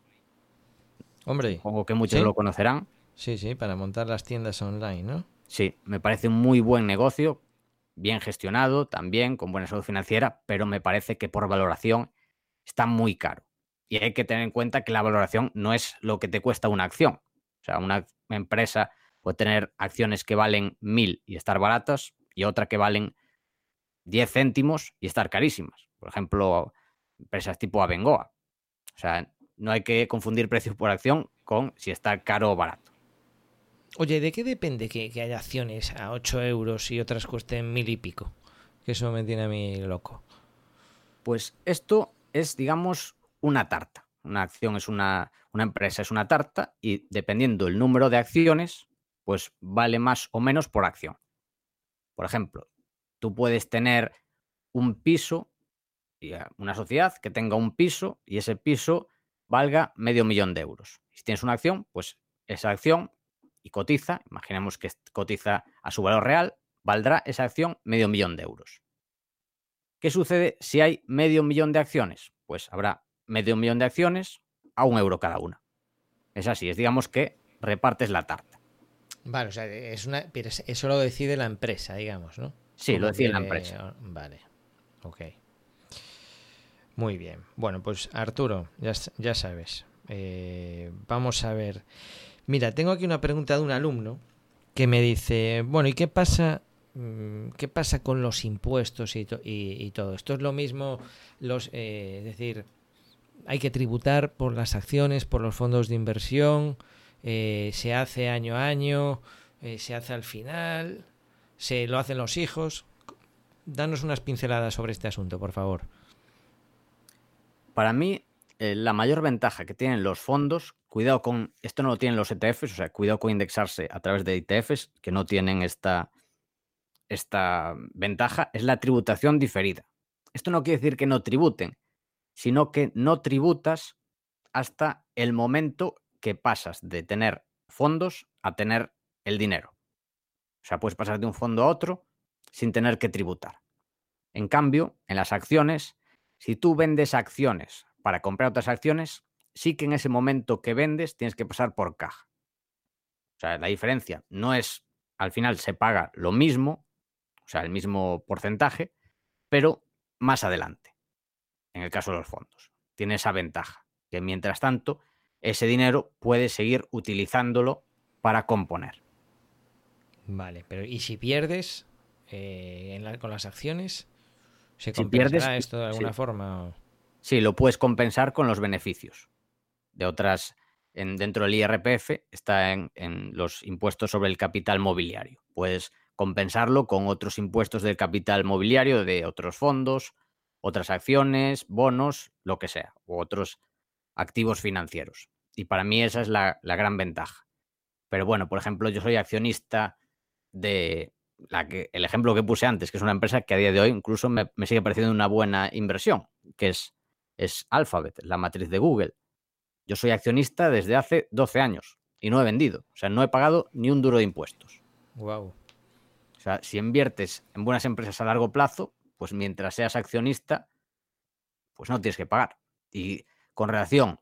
Hombre. Supongo que muchos lo conocerán. Sí, sí, para montar las tiendas online, ¿no? Sí, me parece un muy buen negocio. bien gestionado, también con buena salud financiera, pero me parece que por valoración está muy caro. Y hay que tener en cuenta que la valoración no es lo que te cuesta una acción. O sea, una empresa puede tener acciones que valen mil y estar baratas y otra que valen 10 céntimos y estar carísimas. Por ejemplo, empresas tipo Abengoa. O sea, no hay que confundir precios por acción con si está caro o barato. Oye, ¿de qué depende que, haya acciones a 8 euros y otras cuesten mil y pico? Que eso me tiene a mí loco. Pues esto es, digamos, una tarta. Una acción es una, una empresa, es una tarta y dependiendo el número de acciones, pues vale más o menos por acción. Por ejemplo, tú puedes tener un piso, una sociedad que tenga un piso y ese piso valga medio millón de euros. Si tienes una acción, pues esa acción y cotiza, imaginemos que cotiza a su valor real, valdrá esa acción medio millón de euros. ¿Qué sucede si hay medio millón de acciones? Pues habrá medio millón de acciones a un euro cada una. Es así, es digamos que repartes la tarta. Vale, o sea, es una, eso lo decide la empresa, digamos, ¿no? Sí, lo decide la empresa. Vale, ok. Muy bien. Bueno, pues Arturo, ya, ya sabes. Eh, vamos a ver. Mira, tengo aquí una pregunta de un alumno que me dice, bueno, ¿y qué pasa mm, ¿qué pasa con los impuestos y, y, todo? Esto es lo mismo, los, eh, es decir, hay que tributar por las acciones, por los fondos de inversión, eh, se hace año a año, eh, se hace al final, se lo hacen los hijos. Danos unas pinceladas sobre este asunto, por favor. Para mí, la mayor ventaja que tienen los fondos Cuidado con, esto no lo tienen los ETFs, o sea, cuidado con indexarse a través de ETFs que no tienen esta, esta ventaja, es la tributación diferida. Esto no quiere decir que no tributen, sino que no tributas hasta el momento que pasas de tener fondos a tener el dinero. O sea, puedes pasar de un fondo a otro sin tener que tributar. En cambio, en las acciones, si tú vendes acciones para comprar otras acciones, sí que en ese momento que vendes tienes que pasar por caja. O sea, la diferencia no es, al final se paga lo mismo, o sea, el mismo porcentaje, pero más adelante, en el caso de los fondos. Tiene esa ventaja, que mientras tanto, ese dinero puede seguir utilizándolo para componer. Vale, pero ¿y si pierdes eh, con las acciones? ¿Se si pierdes, esto de alguna forma? Sí, lo puedes compensar con los beneficios de otras, en, dentro del IRPF, está en, los impuestos sobre el capital mobiliario. Puedes compensarlo con otros impuestos del capital mobiliario de otros fondos, otras acciones, bonos, lo que sea, u otros activos financieros. Y para mí esa es la, gran ventaja. Pero bueno, por ejemplo, yo soy accionista de la que, el ejemplo que puse antes, que es una empresa que a día de hoy incluso me, me sigue pareciendo una buena inversión, que es, es Alphabet, la matriz de Google. Yo soy accionista desde hace 12 años y no he vendido. O sea, no he pagado ni un duro de impuestos. Wow. O sea, si inviertes en buenas empresas a largo plazo, pues mientras seas accionista, pues no tienes que pagar. Y con relación,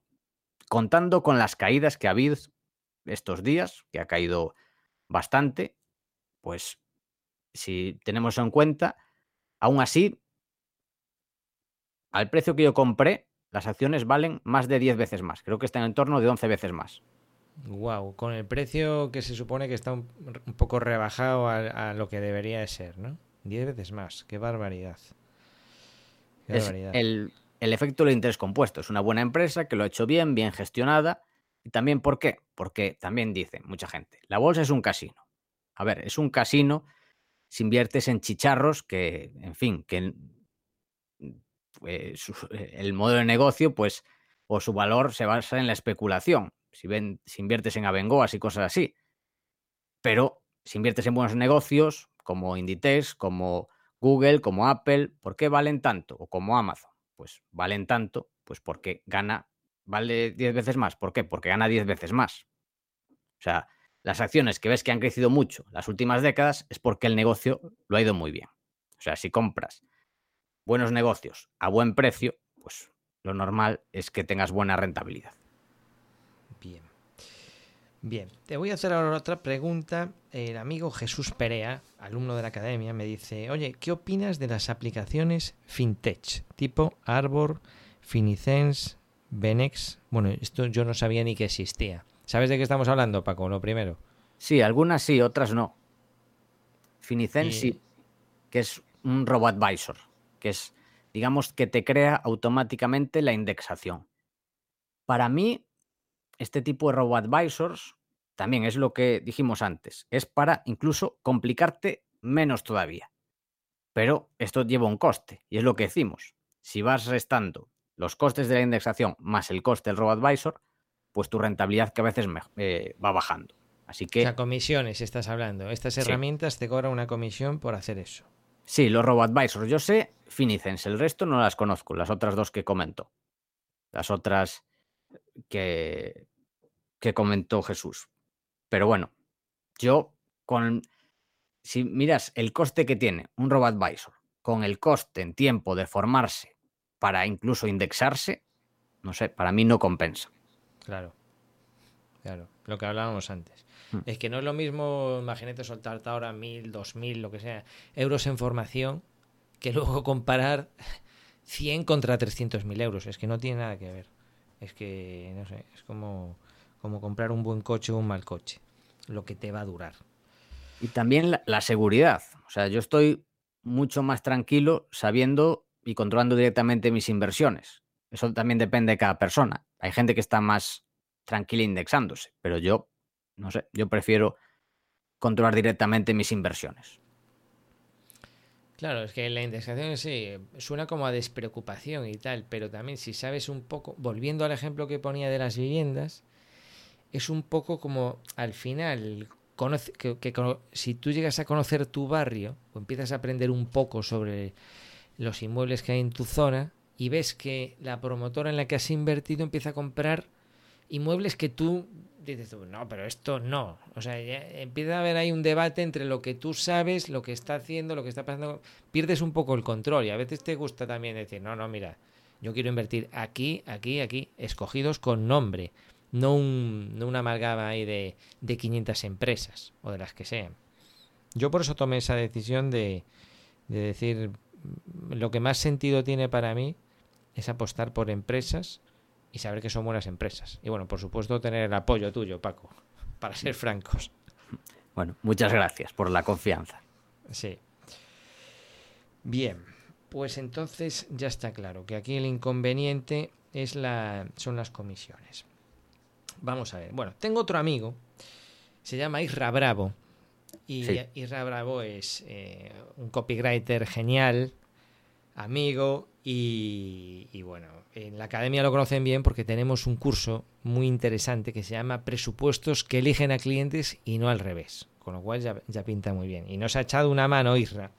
contando con las caídas que ha habido estos días, que ha caído bastante, pues si tenemos en cuenta, aún así, al precio que yo compré, las acciones valen más de 10 veces más. Creo que están en torno de 11 veces más. Wow, con el precio que se supone que está un, poco rebajado a, lo que debería de ser, ¿no? 10 veces más, qué barbaridad. El, el, efecto del interés compuesto. Es una buena empresa que lo ha hecho bien, bien gestionada. Y también, ¿por qué? Porque también dice mucha gente, la bolsa es un casino. A ver, es un casino si inviertes en chicharros que, en fin, que el modelo de negocio, pues, o su valor se basa en la especulación. Si, inviertes en Abengoas y cosas así. Pero si inviertes en buenos negocios, como Inditex, como Google, como Apple, ¿por qué valen tanto? O como Amazon. Pues valen tanto, pues porque gana, vale 10 veces más. ¿Por qué? Porque gana 10 veces más. O sea, las acciones que ves que han crecido mucho las últimas décadas es porque el negocio lo ha ido muy bien. O sea, si compras buenos negocios a buen precio, pues lo normal es que tengas buena rentabilidad. Bien. Te voy a hacer ahora otra pregunta. El amigo Jesús Perea, alumno de la academia, me dice, oye, ¿qué opinas de las aplicaciones fintech tipo Arbor, Finicense, Benex? Bueno, esto yo no sabía ni que existía. ¿Sabes de qué estamos hablando, Paco? Lo primero. Sí, algunas sí, otras no. Finicen Y- sí, que es un RoboAdvisor, que es, digamos, que te crea automáticamente la indexación. Para mí, este tipo de RoboAdvisors también es lo que dijimos antes, es para incluso complicarte menos todavía. Pero esto lleva un coste, y es lo que decimos. Si vas restando los costes de la indexación más el coste del RoboAdvisor, pues tu rentabilidad que a veces me- eh, va bajando. Así O que sea, comisiones estás hablando. Estas Sí. herramientas te cobran una comisión por hacer eso. Sí, los RoboAdvisors. Yo sé Finicens, el resto no las conozco, las otras dos que comentó. Las otras que, que comentó Jesús. Pero bueno, yo con. Si miras el coste que tiene un RoboAdvisor con el coste en tiempo de formarse para incluso indexarse, no sé, para mí no compensa. Claro. Claro, lo que hablábamos antes. Hmm. Es que no es lo mismo, imagínate soltarte ahora mil, dos mil, lo que sea, euros en formación, que luego comparar 100 contra 300 mil euros. Es que no tiene nada que ver. Es que, no sé, es como, como comprar un buen coche o un mal coche. Lo que te va a durar. Y también la, la seguridad. O sea, yo estoy mucho más tranquilo sabiendo y controlando directamente mis inversiones. Eso también depende de cada persona. Hay gente que está más tranquila indexándose, pero yo, no sé, yo prefiero controlar directamente mis inversiones. Claro, es que la indexación sí suena como a despreocupación y tal, pero también si sabes un poco, volviendo al ejemplo que ponía de las viviendas, es un poco como al final, que, si tú llegas a conocer tu barrio o empiezas a aprender un poco sobre los inmuebles que hay en tu zona y ves que la promotora en la que has invertido empieza a comprar inmuebles que tú dices, no, pero esto no. O sea, ya empieza a haber ahí un debate entre lo que tú sabes, lo que está haciendo, lo que está pasando. Pierdes un poco el control y a veces te gusta también decir, no, no, mira, yo quiero invertir aquí, aquí, aquí, escogidos con nombre, no, un, no una amalgama ahí de, de 500 empresas o de las que sean. Yo por eso tomé esa decisión de, de decir, lo que más sentido tiene para mí es apostar por empresas y saber que son buenas empresas. Y bueno, por supuesto, tener el apoyo tuyo, Paco, para ser francos. Bueno, muchas gracias por la confianza. Sí. Bien, pues entonces ya está claro que aquí el inconveniente es la, son las comisiones. Vamos a ver. Bueno, tengo otro amigo, se llama Isra Bravo. Y Sí. Isra Bravo es eh, un copywriter genial, amigo y, y bueno, en la academia lo conocen bien porque tenemos un curso muy interesante que se llama Presupuestos que eligen a clientes y no al revés, con lo cual ya, ya pinta muy bien. Y nos ha echado una mano Isra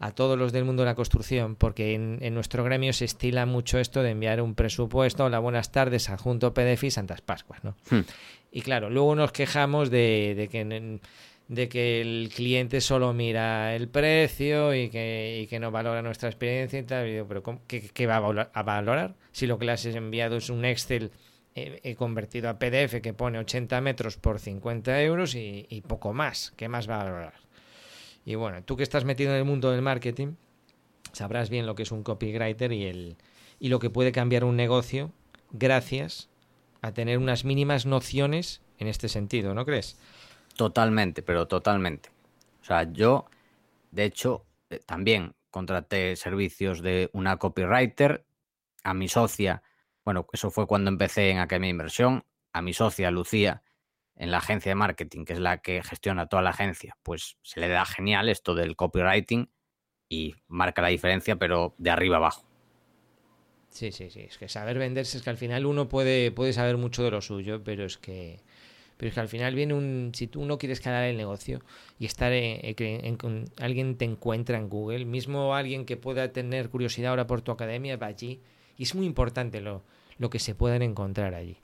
a todos los del mundo de la construcción, porque en, en nuestro gremio se estila mucho esto de enviar un presupuesto, hola, buenas tardes, adjunto PDF y Santas Pascuas, ¿no? Hmm. Y claro, luego nos quejamos de, de que en- de que el cliente solo mira el precio y que, que no valora nuestra experiencia y tal. Y pero ¿cómo- qué, qué va a valo- a valorar? Si lo que le has enviado es un Excel eh, eh, convertido a PDF que pone 80 metros por 50 euros y, y poco más. ¿Qué más va a valorar? Y bueno, tú que estás metido en el mundo del marketing, sabrás bien lo que es un copywriter y, el, y lo que puede cambiar un negocio gracias a tener unas mínimas nociones en este sentido, ¿no crees? Totalmente, pero totalmente. O sea, yo, de hecho, eh, también contraté servicios de una copywriter a mi socia. Bueno, eso fue cuando empecé en Academia de Inversión. A mi socia, Lucía, en la agencia de marketing, que es la que gestiona toda la agencia, pues se le da genial esto del copywriting y marca la diferencia, pero de arriba abajo. Sí, sí, sí. Es que saber venderse es que al final uno puede, puede saber mucho de lo suyo, pero es que. Pero es que al final viene un. Si tú no quieres calar el negocio y estar en, alguien te encuentra en Google, mismo alguien que pueda tener curiosidad ahora por tu academia, va allí. Y es muy importante lo, lo que se pueden encontrar allí.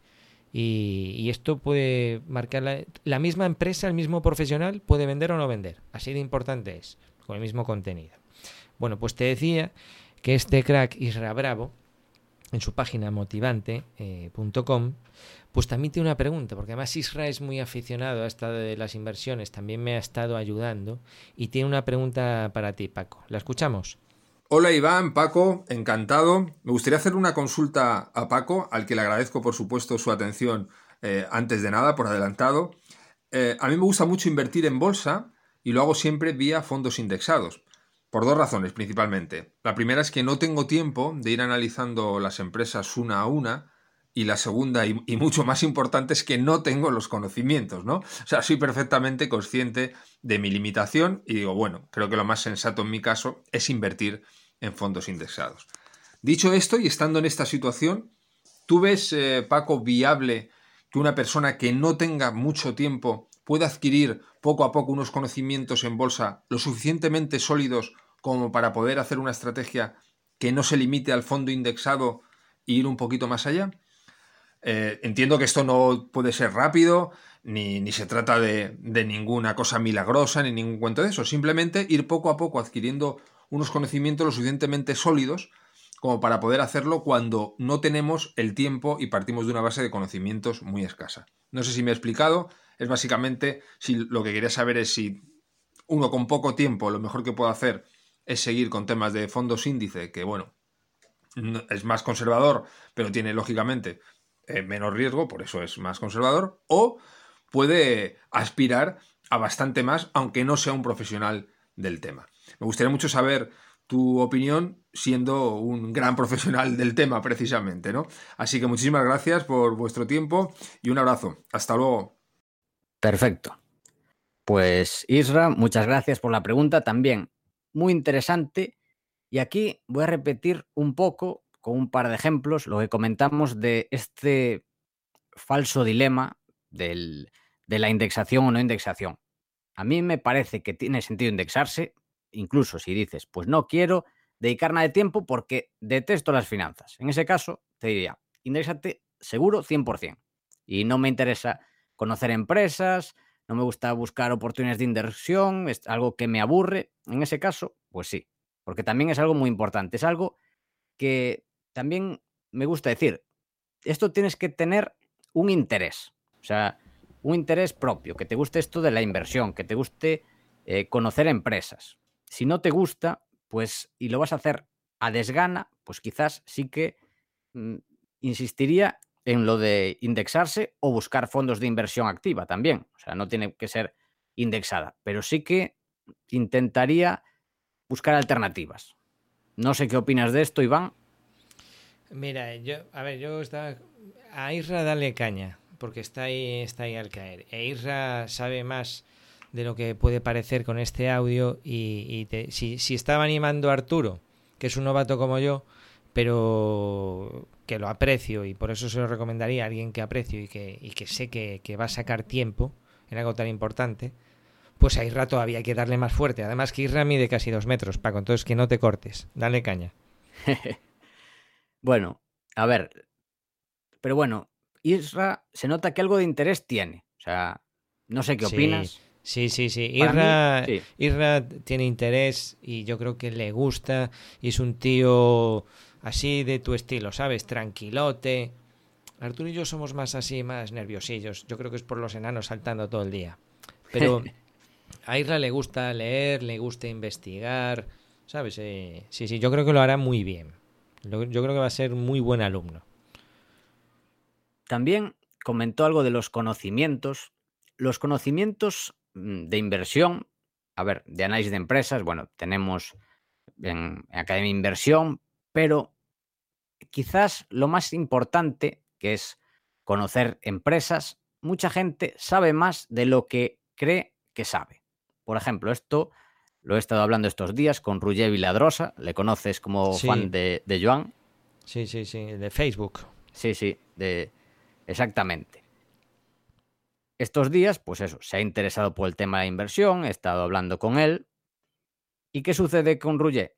Y, y esto puede marcar la, la misma empresa, el mismo profesional, puede vender o no vender. Así de importante es, con el mismo contenido. Bueno, pues te decía que este crack Isra Bravo en su página motivante.com, pues también tiene una pregunta, porque además Isra es muy aficionado a esta de las inversiones, también me ha estado ayudando y tiene una pregunta para ti, Paco. ¿La escuchamos? Hola Iván, Paco, encantado. Me gustaría hacer una consulta a Paco, al que le agradezco por supuesto su atención eh, antes de nada, por adelantado. Eh, a mí me gusta mucho invertir en bolsa y lo hago siempre vía fondos indexados. Por dos razones principalmente. La primera es que no tengo tiempo de ir analizando las empresas una a una. Y la segunda, y, mucho más importante, es que no tengo los conocimientos, ¿no? O sea, soy perfectamente consciente de mi limitación y digo, bueno, creo que lo más sensato en mi caso es invertir en fondos indexados. Dicho esto, y estando en esta situación, ¿tú ves, eh, Paco, viable que una persona que no tenga mucho tiempo pueda adquirir poco a poco unos conocimientos en bolsa lo suficientemente sólidos como para poder hacer una estrategia que no se limite al fondo indexado e ir un poquito más allá? Eh, entiendo que esto no puede ser rápido, ni, ni se trata de, de, ninguna cosa milagrosa, ni ningún cuento de eso. Simplemente ir poco a poco adquiriendo unos conocimientos lo suficientemente sólidos como para poder hacerlo cuando no tenemos el tiempo y partimos de una base de conocimientos muy escasa. No sé si me he explicado, es básicamente si lo que quería saber es si uno con poco tiempo lo mejor que puede hacer es seguir con temas de fondos índice, que bueno, es más conservador, pero tiene lógicamente eh, menos riesgo, por eso es más conservador, o puede aspirar a bastante más, aunque no sea un profesional del tema. Me gustaría mucho saber tu opinión siendo un gran profesional del tema precisamente, ¿no? Así que muchísimas gracias por vuestro tiempo y un abrazo. Hasta luego. Perfecto. Pues Isra, muchas gracias por la pregunta también. Muy interesante. Y aquí voy a repetir un poco, con un par de ejemplos, lo que comentamos de este falso dilema del, de la indexación o no indexación. A mí me parece que tiene sentido indexarse, incluso si dices, pues no quiero dedicar nada de tiempo porque detesto las finanzas. En ese caso, te diría, indexate seguro 100%. Y no me interesa conocer empresas, no me gusta buscar oportunidades de inversión, es algo que me aburre. En ese caso, pues sí, porque también es algo muy importante, es algo que también me gusta decir, esto tienes que tener un interés, o sea, un interés propio, que te guste esto de la inversión, que te guste eh, conocer empresas. Si no te gusta, pues, y lo vas a hacer a desgana, pues quizás sí que mm, insistiría en lo de indexarse o buscar fondos de inversión activa también. O sea, no tiene que ser indexada, pero sí que intentaría buscar alternativas. No sé qué opinas de esto, Iván. Mira, yo, a ver, yo estaba a Isra dale caña, porque está ahí, está ahí al caer. E Isra sabe más de lo que puede parecer con este audio y, si, si estaba animando a Arturo, que es un novato como yo, pero que lo aprecio y por eso se lo recomendaría a alguien que aprecio y que, y que sé que, va a sacar tiempo en algo tan importante, pues a Isra todavía hay que darle más fuerte. Además que Isra mide casi dos metros, Paco, entonces que no te cortes, dale caña. bueno, a ver, pero bueno, Isra se nota que algo de interés tiene. O sea, no sé qué opinas. Sí, sí, sí. Irra, Irra tiene interés y yo creo que le gusta y es un tío así de tu estilo, ¿sabes? Tranquilote. Arturo y yo somos más así, más nerviosillos. Yo creo que es por los enanos saltando todo el día. Pero a Irra le gusta leer, le gusta investigar, ¿sabes? Eh, sí, sí, yo creo que lo hará muy bien. Yo creo que va a ser muy buen alumno. También comentó algo de los conocimientos. Los conocimientos Mm, de inversión, a ver, de análisis de empresas, bueno, tenemos en, Academia de Inversión, pero quizás lo más importante, que es conocer empresas, mucha gente sabe más de lo que cree que sabe. Por ejemplo, esto lo he estado hablando estos días con Ruggé Viladrosa, le conoces como fan de, de Joan. Sí, sí, sí, de Facebook. Sí, sí, de exactamente. Estos días, pues eso, se ha interesado por el tema de inversión, he estado hablando con él. ¿Y qué sucede con Ruggé?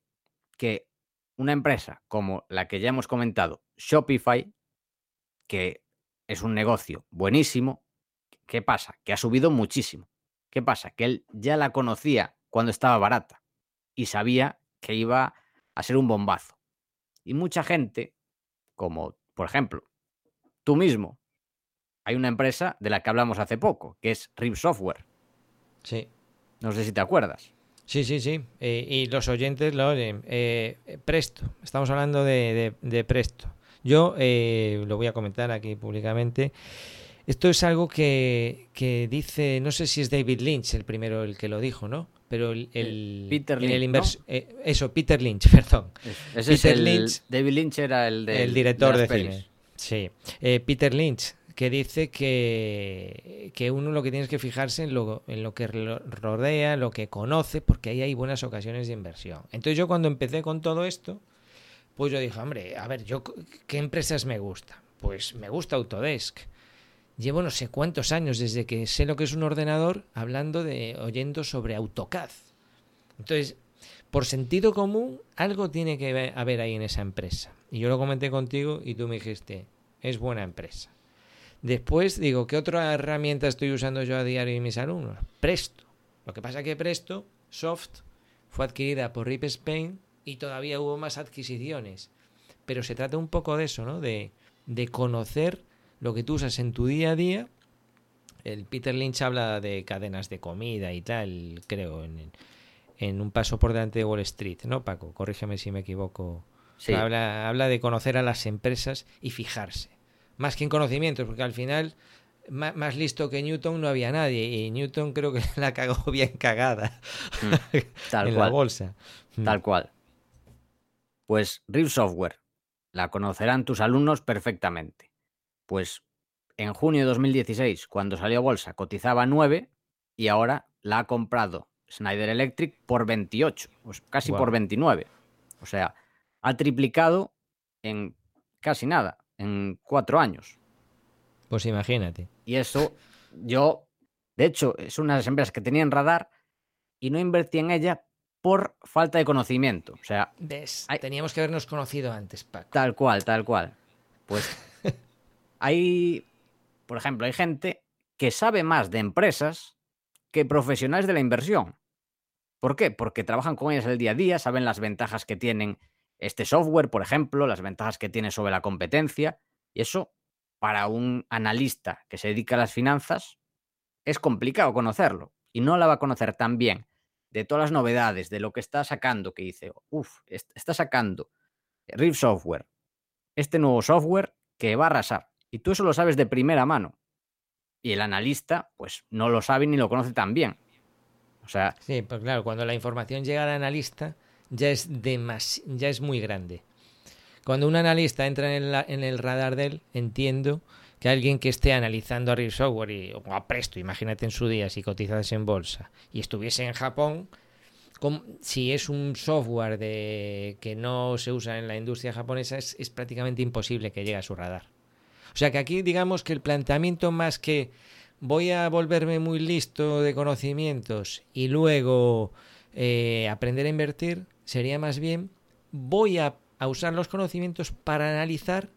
Que una empresa como la que ya hemos comentado, Shopify, que es un negocio buenísimo, ¿qué pasa? Que ha subido muchísimo. ¿Qué pasa? Que él ya la conocía cuando estaba barata y sabía que iba a ser un bombazo. Y mucha gente como, por ejemplo, tú mismo. Hay una empresa de la que hablamos hace poco, que es RIP Software. Sí. No sé si te acuerdas. Sí, sí, sí. Eh, y los oyentes lo oyen. Eh, Presto. Estamos hablando de, de- de Presto. Yo eh, lo voy a comentar aquí públicamente. Esto es algo que, que dice, no sé si es David Lynch el primero el que lo dijo, ¿no? Pero el, el- Peter el Lynch, eh, eso, Peter Lynch, perdón. Ese Peter Lynch. David Lynch era el, el director de, pelis. cine. Sí. Eh, Peter Lynch, que dice que, que uno lo que tiene es que fijarse en lo, en lo que rodea, lo que conoce, porque ahí hay buenas ocasiones de inversión. Entonces yo cuando empecé con todo esto, pues yo dije, hombre, a ver, yo ¿qué empresas me gustan? Pues me gusta Autodesk. Llevo no sé cuántos años desde que sé lo que es un ordenador hablando de oyendo sobre AutoCAD. Entonces, por sentido común, algo tiene que haber ahí en esa empresa. Y yo lo comenté contigo y tú me dijiste, es buena empresa. Después digo, ¿qué otra herramienta estoy usando yo a diario en mis alumnos? Presto. Lo que pasa es que Presto, Soft, fue adquirida por Rip Spain y todavía hubo más adquisiciones. Pero se trata un poco de eso, ¿no? De, de conocer lo que tú usas en tu día a día. El Peter Lynch habla de cadenas de comida y tal, creo, en, en un paso por delante de Wall Street, ¿no, Paco? Corrígeme si me equivoco. Sí. Habla, habla de conocer a las empresas y fijarse. Más que en conocimientos, porque al final, más, listo que Newton no había nadie. Y Newton creo que la cagó bien cagada Mm, Tal en cual. la bolsa. Mm. Tal cual. Pues RIP Software la conocerán tus alumnos perfectamente. Pues en junio de 2016, cuando salió a bolsa, cotizaba 9 y ahora la ha comprado Schneider Electric por 28, pues casi por Guau. 29. O sea, ha triplicado en casi nada, en cuatro años. Pues imagínate. Y eso, yo, de hecho, es una de las empresas que tenía en radar y no invertí en ella por falta de conocimiento. O sea. Teníamos que habernos conocido antes, Paco. Tal cual, tal cual. Pues hay, por ejemplo, hay gente que sabe más de empresas que profesionales de la inversión. ¿Por qué? Porque trabajan con ellas el día a día, saben las ventajas que tienen este software, por ejemplo, las ventajas que tiene sobre la competencia. Y eso, para un analista que se dedica a las finanzas, es complicado conocerlo. Y no la va a conocer tan bien de todas las novedades, de lo que está sacando, que dice, uff, está sacando Rift Software, este nuevo software que va a arrasar. Y tú eso lo sabes de primera mano. Y el analista, pues no lo sabe ni lo conoce tan bien. O sea, Sí, pues claro, cuando la información llega al analista ya es, demas- ya es muy grande. Cuando un analista entra en el, en el radar de él, entiendo que alguien que esté analizando a Real Software y, o a Presto, imagínate en su día si cotizase en bolsa y estuviese en Japón, si es un software de, que no se usa en la industria japonesa, es, es prácticamente imposible que llegue a su radar. O sea que aquí digamos que el planteamiento más que voy a volverme muy listo de conocimientos y luego eh, aprender a invertir, sería más bien voy a, a usar los conocimientos para analizar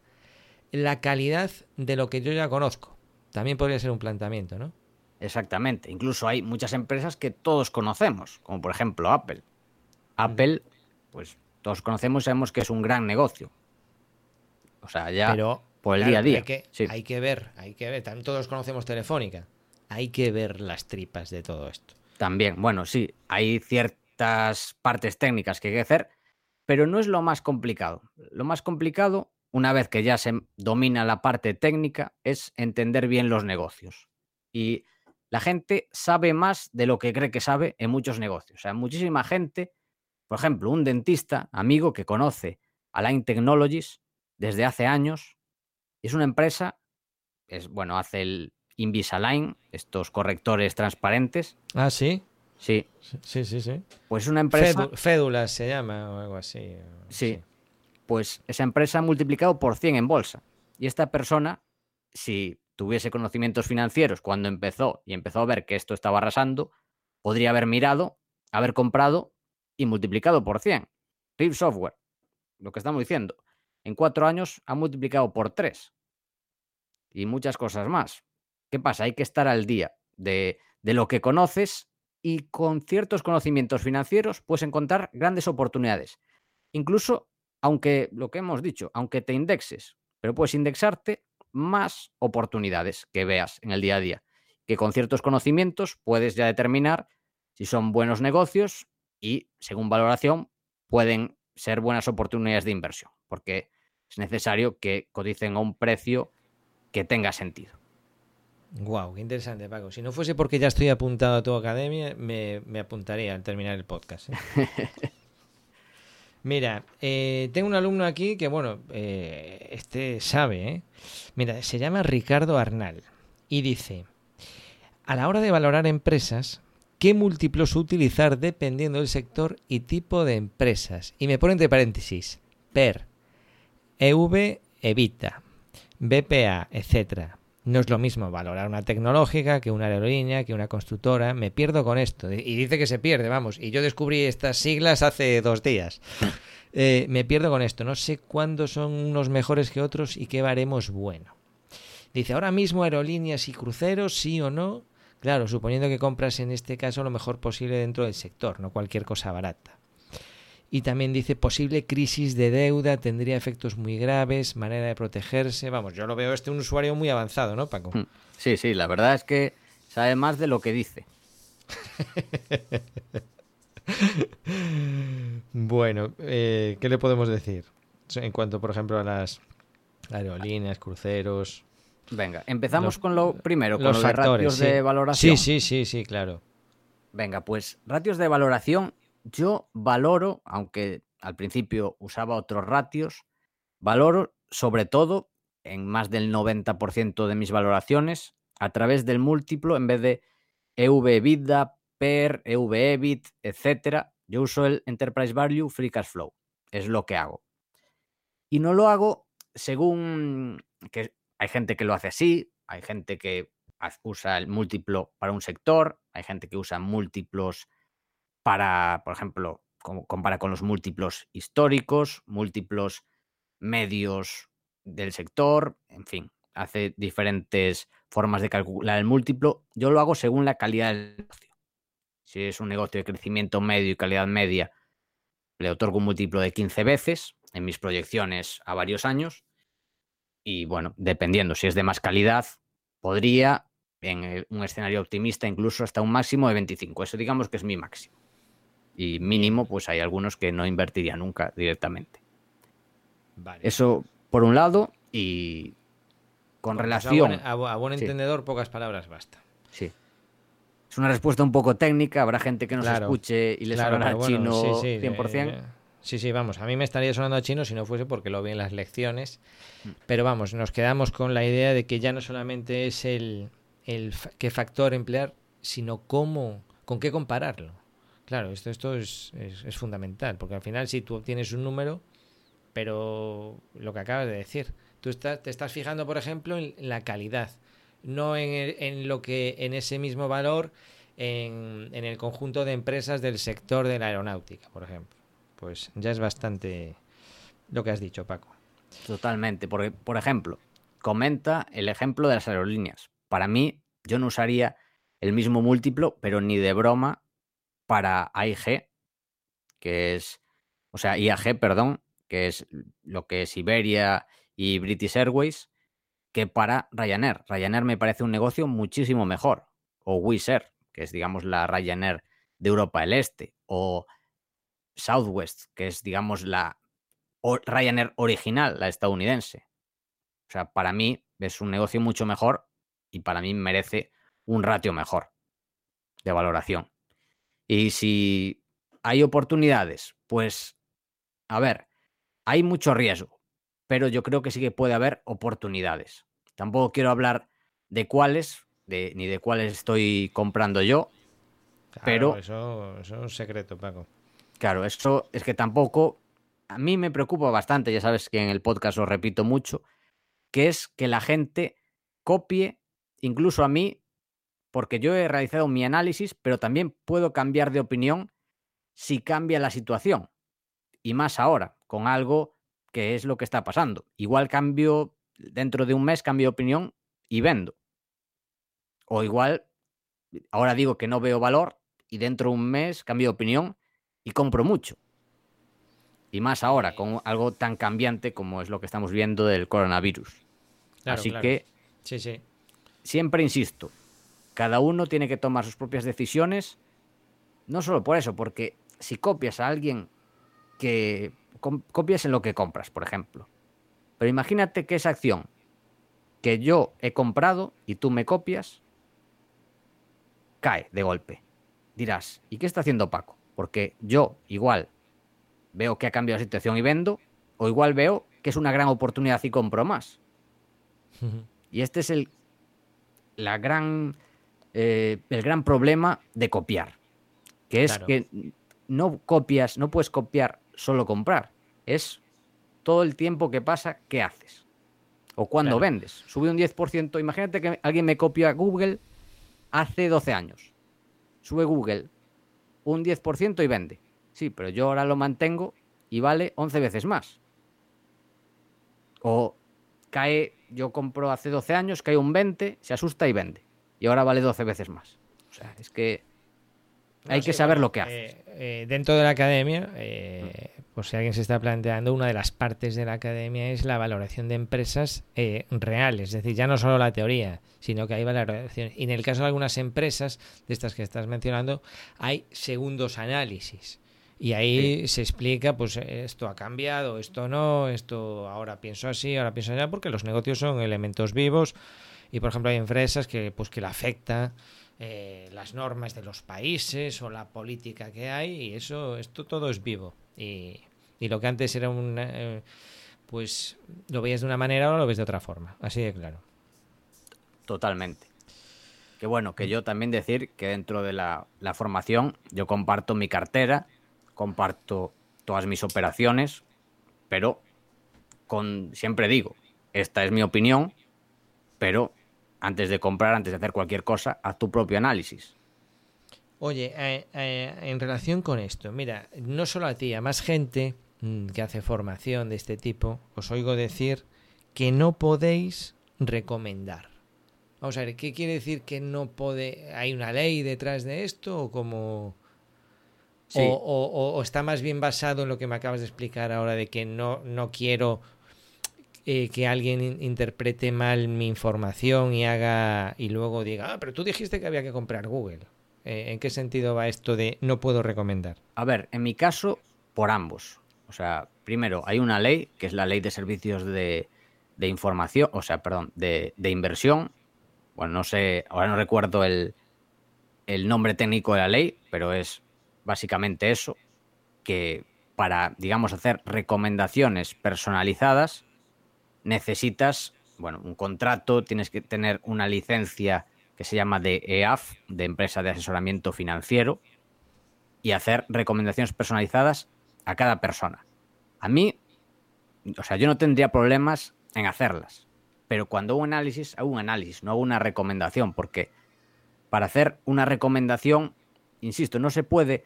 la calidad de lo que yo ya conozco. También podría ser un planteamiento, ¿no? exactamente. Incluso hay muchas empresas que todos conocemos, como por ejemplo Apple. Apple, pues todos conocemos y sabemos que es un gran negocio. O sea, ya Pero por el claro, día a día. Hay que, sí. hay que ver, hay que ver. También todos conocemos Telefónica. Hay que ver las tripas de todo esto. También, bueno, sí, hay ciertas partes técnicas que hay que hacer, pero no es lo más complicado. Lo más complicado, una vez que ya se domina la parte técnica, es entender bien los negocios. Y la gente sabe más de lo que cree que sabe en muchos negocios. O sea, muchísima gente, por ejemplo, un dentista, amigo que conoce Align Technologies desde hace años, es una empresa, es bueno, hace el Invisalign, estos correctores transparentes. Ah, sí. Sí, Sí, sí, sí. pues es una empresa. Fédu- Fédulas se llama o algo así. Sí. Pues esa empresa ha multiplicado por 100 en bolsa. Y esta persona, si tuviese conocimientos financieros cuando empezó y empezó a ver que esto estaba arrasando, podría haber mirado, haber comprado y multiplicado por 100. RIP Software, lo que estamos diciendo, en cuatro años ha multiplicado por 3. Y muchas cosas más. ¿Qué pasa? Hay que estar al día de, de lo que conoces y con ciertos conocimientos financieros puedes encontrar grandes oportunidades. Incluso aunque lo que hemos dicho, aunque te indexes, pero puedes indexarte más oportunidades que veas en el día a día, que con ciertos conocimientos puedes ya determinar si son buenos negocios y, según valoración, pueden ser buenas oportunidades de inversión, porque es necesario que coticen a un precio que tenga sentido. Wow, qué interesante, Paco. Si no fuese porque ya estoy apuntado a tu academia, me, apuntaría al terminar el podcast. ¿eh? Mira, eh, tengo un alumno aquí que, bueno, eh, este sabe, ¿eh? Mira, se llama Ricardo Arnal y dice, a la hora de valorar empresas, ¿qué múltiplos utilizar dependiendo del sector y tipo de empresas? Y me pone entre paréntesis, PER, EV, EVITA, BPA, etcétera. No es lo mismo valorar una tecnológica que una aerolínea, que una constructora. Me pierdo con esto. Y dice que se pierde, vamos. Y yo descubrí estas siglas hace dos días. Eh, me pierdo con esto. No sé cuándo son unos mejores que otros y qué baremos bueno. Dice, ahora mismo aerolíneas y cruceros, sí o no. Claro, suponiendo que compras en este caso lo mejor posible dentro del sector, no cualquier cosa barata. Y también dice posible crisis de deuda, tendría efectos muy graves, manera de protegerse. Vamos, yo lo veo este un usuario muy avanzado, ¿no, Paco? Hmm. Sí, sí, la verdad es que sabe más de lo que dice. bueno, eh, ¿qué le podemos decir? En cuanto, por ejemplo, a las aerolíneas, cruceros. Venga, empezamos con lo primero, con los, ratios de Sí, valoración. sí, sí, sí, claro. Venga, pues ratios de valoración yo valoro, aunque al principio usaba otros ratios, valoro sobre todo en más del 90% de mis valoraciones a través del múltiplo en vez de EV PER, EV EBIT, etc. Yo uso el Enterprise Value Free Cash Flow. Es lo que hago. Y no lo hago según que hay gente que lo hace así, hay gente que usa el múltiplo para un sector, hay gente que usa múltiplos para, por ejemplo, compara con los múltiplos históricos, múltiplos medios del sector, en fin, hace diferentes formas de calcular el múltiplo. Yo lo hago según la calidad del negocio. Si es un negocio de crecimiento medio y calidad media, le otorgo un múltiplo de 15 veces en mis proyecciones a varios años. Y bueno, dependiendo si es de más calidad, podría en un escenario optimista incluso hasta un máximo de 25. Eso digamos que es mi máximo y mínimo, pues hay algunos que no invertiría nunca directamente. Eso por un lado y con pues relación... A buen, entendedor, pocas palabras basta. Sí. Es una respuesta un poco técnica, habrá gente que nos escuche y les claro, chino 100%. Eh, sí, sí, vamos, a mí me estaría sonando a chino si no fuese porque lo vi en las lecciones, mm. pero vamos, nos quedamos con la idea de que ya no solamente es el, el qué factor emplear, sino cómo, con qué compararlo. Claro, esto, esto es, es, fundamental, porque al final si tú obtienes un número, pero lo que acabas de decir, tú estás, te estás fijando, por ejemplo, en la calidad, no en, en lo que en ese mismo valor en, en, el conjunto de empresas del sector de la aeronáutica, por ejemplo. Pues ya es bastante lo que has dicho, Paco. Totalmente, porque, por ejemplo, comenta el ejemplo de las aerolíneas. Para mí, yo no usaría el mismo múltiplo, pero ni de broma, para AIG, que es, o sea, IAG, perdón, que es lo que es Iberia y British Airways, que para Ryanair. Ryanair me parece un negocio muchísimo mejor. O Wizz Air, que es, digamos, la Ryanair de Europa del Este. O Southwest, que es, digamos, la Ryanair original, la estadounidense. O sea, para mí es un negocio mucho mejor y para mí merece un ratio mejor de valoración. Y si hay oportunidades, pues, a ver, hay mucho riesgo, pero yo creo que sí que puede haber oportunidades. Tampoco quiero hablar de cuáles, de, ni de cuáles estoy comprando yo, pero... Eso, eso es un secreto, Paco. Claro, eso es que tampoco... A mí me preocupa bastante, ya sabes que en el podcast lo repito mucho, que es que la gente copie, incluso a mí, porque yo he realizado mi análisis, pero también puedo cambiar de opinión si cambia la situación. Y más ahora, con algo que es lo que está pasando. Igual cambio, dentro de un mes cambio de opinión y vendo. O igual, ahora digo que no veo valor y dentro de un mes cambio de opinión y compro mucho. Y más ahora, con algo tan cambiante como es lo que estamos viendo del coronavirus. Claro, Así claro. que Sí, sí. siempre insisto, cada uno tiene que tomar sus propias decisiones, no solo por eso, porque si copias a alguien que copias en lo que compras, por ejemplo, pero imagínate que esa acción que yo he comprado y tú me copias, cae de golpe. Dirás, ¿y qué está haciendo Paco? Porque yo igual veo que ha cambiado la situación y vendo, o igual veo que es una gran oportunidad y compro más. Y este es el, la gran, eh, el gran problema de copiar. Que es Claro. que no copias, no puedes copiar solo comprar. Es todo el tiempo que pasa, ¿qué haces? O cuando Claro. vendes. Sube un 10%. Imagínate que alguien me copia Google hace 12 años. Sube Google un 10% y vende. Sí, pero yo ahora lo mantengo y vale 11 veces más. O cae, yo compro hace 12 años, cae un 20, se asusta y vende. Y ahora vale 12 veces más. O sea, es que hay No que saber bueno, lo que eh, eh, dentro de la academia, eh, por si alguien se está planteando, una de las partes de la academia es la valoración de empresas eh, reales. Es decir, ya no solo la teoría, sino que hay valoraciones. Y en el caso de algunas empresas, de estas que estás mencionando, hay segundos análisis. Y ahí se explica, pues esto ha cambiado, esto no, esto ahora pienso así, ahora pienso allá, porque los negocios son elementos vivos y por ejemplo hay empresas que pues que le afecta eh, las normas de los países o la política que hay y eso esto todo es vivo. Y, y lo que antes era un eh, pues lo veías de una manera ahora lo ves de otra forma. Así de claro. Totalmente. Que bueno, que yo también decir que dentro de la, la formación yo comparto mi cartera, comparto todas mis operaciones, pero con siempre digo, esta es mi opinión, pero antes de comprar, antes de hacer cualquier cosa, haz tu propio análisis. Oye, eh, eh, en relación con esto, mira, no solo a ti, a más gente mm, que hace formación de este tipo, os oigo decir que no podéis recomendar. Vamos a ver, ¿qué quiere decir que no puede... ¿Hay una ley detrás de esto o como... Sí. O- o- o está más bien basado en lo que me acabas de explicar ahora de que no, no quiero eh, que alguien in- interprete mal mi información y haga y luego diga, ah, pero tú dijiste que había que comprar Google. Eh, ¿En qué sentido va esto de no puedo recomendar? A ver, en mi caso, por ambos. O sea, primero, hay una ley, que es la ley de servicios de, de información, o sea, perdón, de, de inversión. Bueno, no sé, ahora no recuerdo el, el nombre técnico de la ley, pero es básicamente eso, que para, digamos, hacer recomendaciones personalizadas, necesitas, bueno, un contrato, tienes que tener una licencia que se llama de EAF, de Empresa de Asesoramiento Financiero, y hacer recomendaciones personalizadas a cada persona. A mí, o sea, yo no tendría problemas en hacerlas, pero cuando hago un análisis, hago un análisis, no hago una recomendación, porque para hacer una recomendación, insisto, no se puede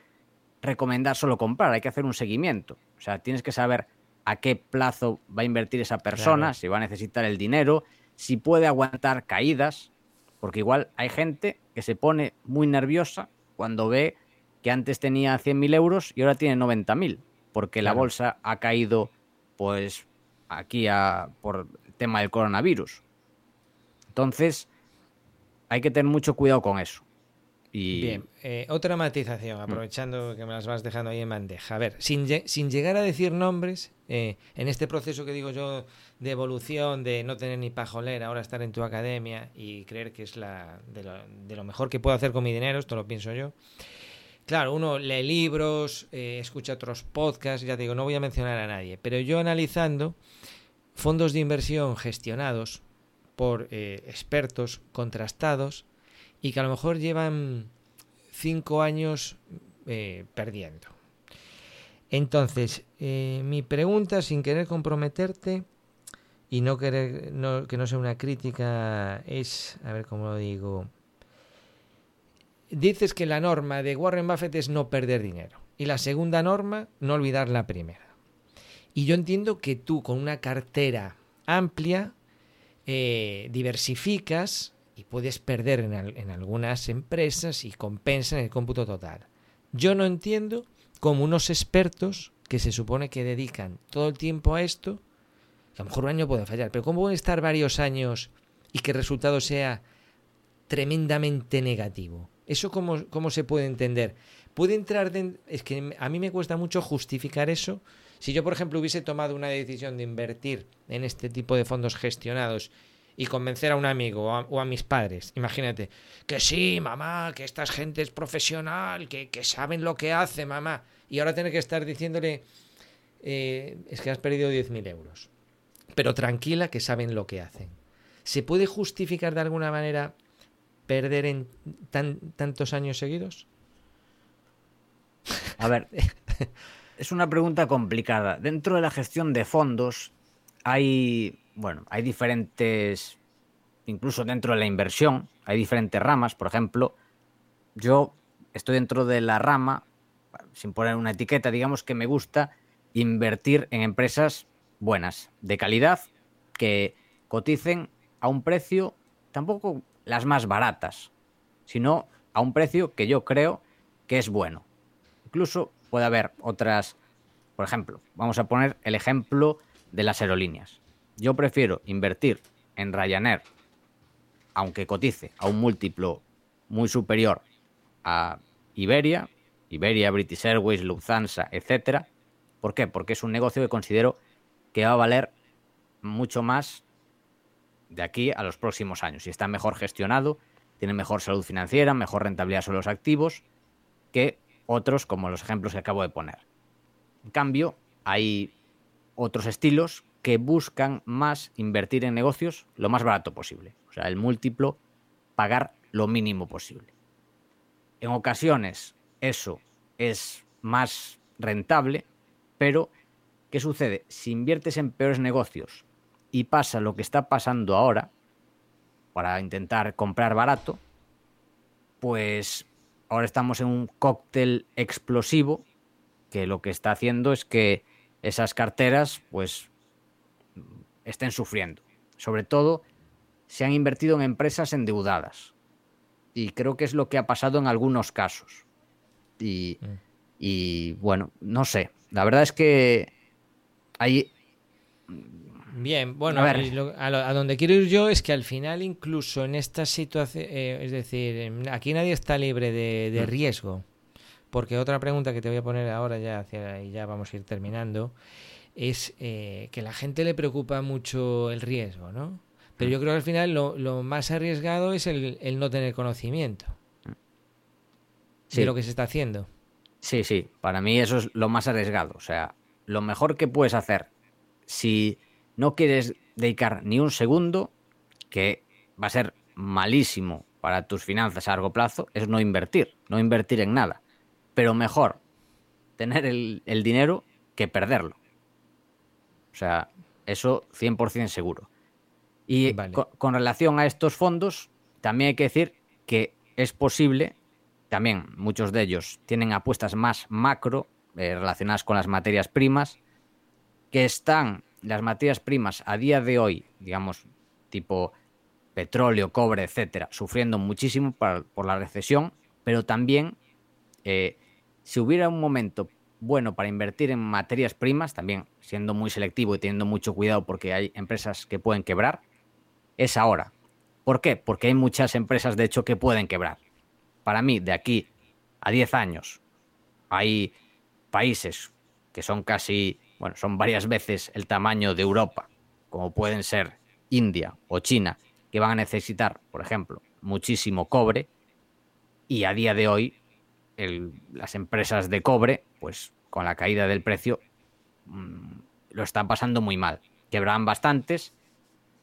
recomendar solo comprar, hay que hacer un seguimiento. O sea, tienes que saber a qué plazo va a invertir esa persona, Claro. si va a necesitar el dinero, si puede aguantar caídas, porque igual hay gente que se pone muy nerviosa cuando ve que antes tenía 100.000 euros y ahora tiene 90.000, porque la bolsa ha caído, pues, aquí a- por el tema del coronavirus. Entonces, hay que tener mucho cuidado con eso. Y Bien, eh, otra matización, aprovechando que me las vas dejando ahí en bandeja. A ver, sin, sin llegar a decir nombres, eh, en este proceso que digo yo de evolución, de no tener ni pajolera, ahora estar en tu academia y creer que es la, de, lo, de lo mejor que puedo hacer con mi dinero, esto lo pienso yo. Claro, uno lee libros, eh, escucha otros podcasts, ya te digo, no voy a mencionar a nadie, pero yo analizando fondos de inversión gestionados por expertos contrastados y que a lo mejor llevan cinco años eh, perdiendo. Entonces, eh, mi pregunta, sin querer comprometerte y no querer no- que no sea una crítica, es, a ver cómo lo digo, dices que la norma de Warren Buffett es no perder dinero y la segunda norma, no olvidar la primera. Y yo entiendo que tú con una cartera amplia eh, diversificas y puedes perder en, al- en algunas empresas y compensa en el cómputo total. Yo no entiendo cómo unos expertos que se supone que dedican todo el tiempo a esto, a lo mejor un año puede fallar, pero ¿cómo pueden estar varios años y que el resultado sea tremendamente negativo? ¿Eso cómo, cómo se puede entender? Puede entrar dentro... Es que a mí me cuesta mucho justificar eso. Si yo, por ejemplo, hubiese tomado una decisión de invertir en este tipo de fondos gestionados y convencer a un amigo o a, mis padres, imagínate, que sí, mamá, que esta gente es profesional, que, que saben lo que hace, mamá, y ahora tener que estar diciéndole, eh, es que has perdido 10.000 euros, pero tranquila que saben lo que hacen. ¿Se puede justificar de alguna manera perder en tan, tantos años seguidos? A ver, es una pregunta complicada. Dentro de la gestión de fondos hay, bueno, hay diferentes, incluso dentro de la inversión, hay diferentes ramas. Por ejemplo, yo estoy dentro de la rama, sin poner una etiqueta, digamos que me gusta invertir en empresas buenas, de calidad, que coticen a un precio, tampoco las más baratas, sino a un precio que yo creo que es bueno. Incluso puede haber otras, por ejemplo, vamos a poner el ejemplo de las aerolíneas. Yo prefiero invertir en Ryanair, aunque cotice a un múltiplo muy superior a Iberia, Iberia, British Airways, Lufthansa, etcétera. ¿Por qué? Porque es un negocio que considero que va a valer mucho más de aquí a los próximos años. Y está mejor gestionado, tiene mejor salud financiera, mejor rentabilidad sobre los activos que otros como los ejemplos que acabo de poner. En cambio, hay otros estilos que buscan más invertir en negocios lo más barato posible. O sea, el múltiplo, pagar lo mínimo posible. En ocasiones eso es más rentable, pero ¿qué sucede? Si inviertes en peores negocios y pasa lo que está pasando ahora, para intentar comprar barato, pues ahora estamos en un cóctel explosivo que lo que está haciendo es que esas carteras pues estén sufriendo. Sobre todo se han invertido en empresas endeudadas. Y creo que es lo que ha pasado en algunos casos. Y, y bueno, no sé. La verdad es que hay Bien, bueno, a, ver. A, a, donde quiero ir yo es que al final, incluso en esta situación, eh, es decir, aquí nadie está libre de, de, riesgo. Porque otra pregunta que te voy a poner ahora, ya hacia y ya vamos a ir terminando, es eh, que la gente le preocupa mucho el riesgo, ¿no? Pero yo creo que al final lo, lo más arriesgado es el, el, no tener conocimiento sí. de lo que se está haciendo. Sí, sí, para mí eso es lo más arriesgado. O sea, lo mejor que puedes hacer si no quieres dedicar ni un segundo, que va a ser malísimo para tus finanzas a largo plazo, es no invertir, no invertir en nada. Pero mejor tener el, el dinero que perderlo. O sea, eso 100% seguro. Y vale. con, con, relación a estos fondos, también hay que decir que es posible, también muchos de ellos tienen apuestas más macro eh, relacionadas con las materias primas, que están las materias primas a día de hoy, digamos, tipo petróleo, cobre, etcétera, sufriendo muchísimo por, por la recesión, pero también eh, si hubiera un momento bueno para invertir en materias primas, también siendo muy selectivo y teniendo mucho cuidado porque hay empresas que pueden quebrar, es ahora. ¿Por qué? Porque hay muchas empresas, de hecho, que pueden quebrar. Para mí, de aquí a 10 años, hay países que son casi bueno, son varias veces el tamaño de Europa, como pueden ser India o China, que van a necesitar, por ejemplo, muchísimo cobre, y a día de hoy las empresas de cobre, pues con la caída del precio, mmm, lo están pasando muy mal. Quebrarán bastantes.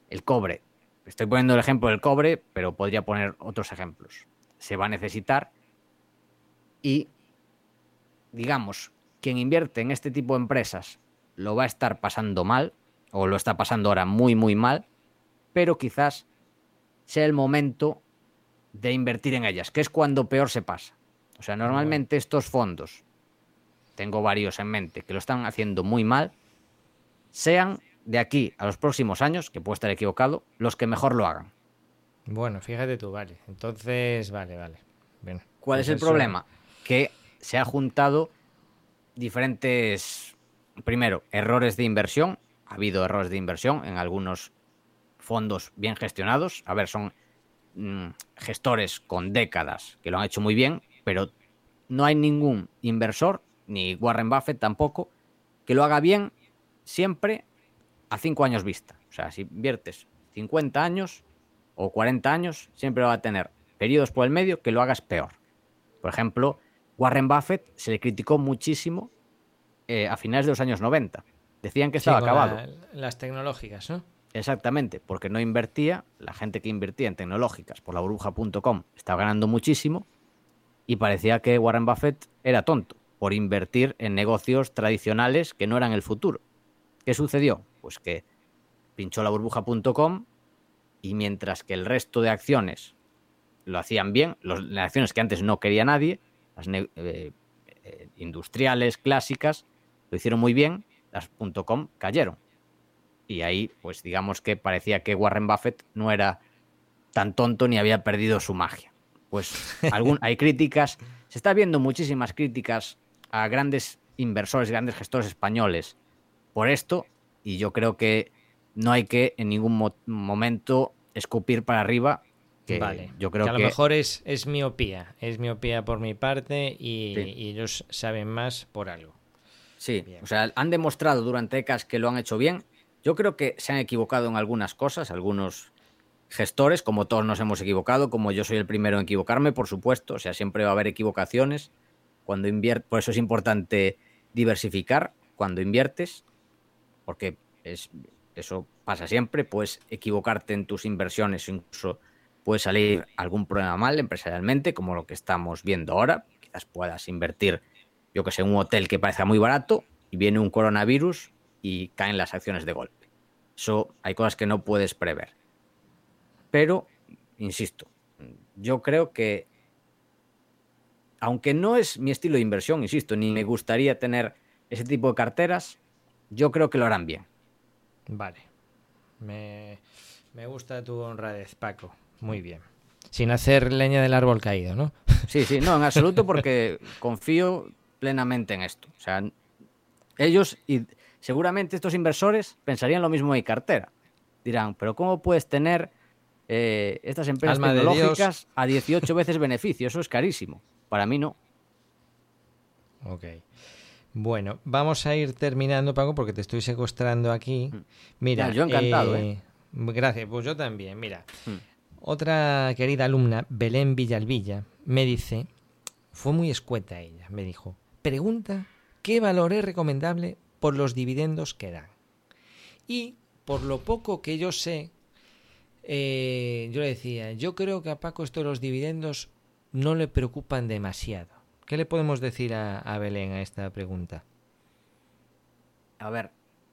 El cobre, estoy poniendo el ejemplo del cobre, pero podría poner otros ejemplos. Se va a necesitar y, digamos, quien invierte en este tipo de empresas lo va a estar pasando mal, o lo está pasando ahora muy, muy mal, pero quizás sea el momento de invertir en ellas, que es cuando peor se pasa. O sea, normalmente estos fondos, tengo varios en mente, que lo están haciendo muy mal, sean de aquí a los próximos años, que puedo estar equivocado, los que mejor lo hagan. Bueno, fíjate tú, vale. Entonces, vale, vale. Bien. ¿Cuál pues es el eso... problema? Que se ha juntado diferentes primero, errores de inversión. Ha habido errores de inversión en algunos fondos bien gestionados. A ver, son mm, gestores con décadas que lo han hecho muy bien, pero no hay ningún inversor, ni Warren Buffett tampoco, que lo haga bien siempre a cinco años vista. O sea, si inviertes 50 años o 40 años, siempre va a tener periodos por el medio que lo hagas peor. Por ejemplo, Warren Buffett se le criticó muchísimo eh, a finales de los años 90. Decían que estaba acabado. las tecnológicas, ¿no? Exactamente, porque no invertía, la gente que invertía en tecnológicas por la burbuja.com estaba ganando muchísimo y parecía que Warren Buffett era tonto por invertir en negocios tradicionales que no eran el futuro. ¿Qué sucedió? Pues que pinchó la burbuja.com y mientras que el resto de acciones lo hacían bien, las acciones que antes no quería nadie, las eh, eh, industriales, clásicas, lo hicieron muy bien, las .com cayeron. Y ahí, pues digamos que parecía que Warren Buffett no era tan tonto ni había perdido su magia. Pues algún, hay críticas, se está viendo muchísimas críticas a grandes inversores, grandes gestores españoles por esto, y yo creo que no hay que en ningún momento escupir para arriba. Que vale. yo creo que a lo que... mejor es, es miopía, es miopía por mi parte y, y ellos saben más por algo. Sí, o sea, han demostrado durante décadas que lo han hecho bien. Yo creo que se han equivocado en algunas cosas, algunos gestores, como todos nos hemos equivocado, como yo soy el primero en equivocarme, por supuesto, o sea, siempre va a haber equivocaciones. Cuando inviertes, por eso es importante diversificar cuando inviertes, porque es, eso pasa siempre, puedes equivocarte en tus inversiones, incluso puede salir algún problema mal empresarialmente, como lo que estamos viendo ahora. Quizás puedas invertir, yo que sé, en un hotel que parezca muy barato y viene un coronavirus y caen las acciones de golpe. Eso hay cosas que no puedes prever. Pero, insisto, yo creo que, aunque no es mi estilo de inversión, insisto, ni me gustaría tener ese tipo de carteras, yo creo que lo harán bien. Vale. Me, me gusta tu honradez, Paco. Muy bien. Sin hacer leña del árbol caído, ¿no? Sí, sí, no, en absoluto, porque confío plenamente en esto. O sea, ellos y seguramente estos inversores pensarían lo mismo en mi cartera. Dirán, pero ¿cómo puedes tener eh, estas empresas Alma de tecnológicas a 18 veces beneficio? Eso es carísimo. Para mí no. Ok. Bueno, vamos a ir terminando, Paco, porque te estoy secuestrando aquí. Mira, Ya, yo encantado, ¿eh? Gracias, pues yo también. Mira, Mm. otra querida alumna, Belén Villalvilla, me dice, fue muy escueta ella, me dijo, pregunta qué valor es recomendable por los dividendos que dan. Y por lo poco que yo sé, eh, yo le decía, yo creo que a Paco esto de los dividendos no le preocupan demasiado. ¿Qué le podemos decir a, a Belén a esta pregunta? A ver,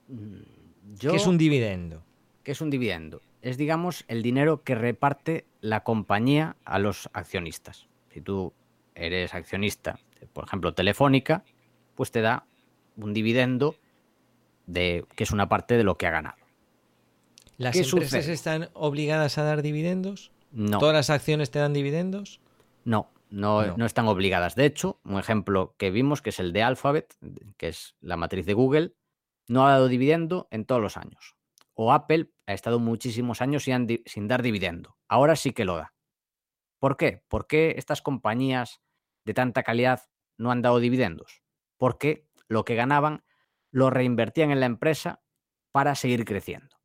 mm, yo... ¿Qué es un dividendo? ¿Qué es un dividendo? Es, digamos, el dinero que reparte la compañía a los accionistas. Si tú eres accionista, por ejemplo, Telefónica, pues te da un dividendo de que es una parte de lo que ha ganado. ¿Las ¿Qué empresas sucede? están obligadas a dar dividendos? No, ¿Todas las acciones te dan dividendos? No, no, No. no están obligadas. De hecho, un ejemplo que vimos, que es el de Alphabet, que es la matriz de Google, no ha dado dividendo en todos los años. O Apple ha estado muchísimos años sin, sin dar dividendo. Ahora sí que lo da. ¿Por qué? ¿Por qué estas compañías de tanta calidad no han dado dividendos? Porque lo que ganaban lo reinvertían en la empresa para seguir creciendo.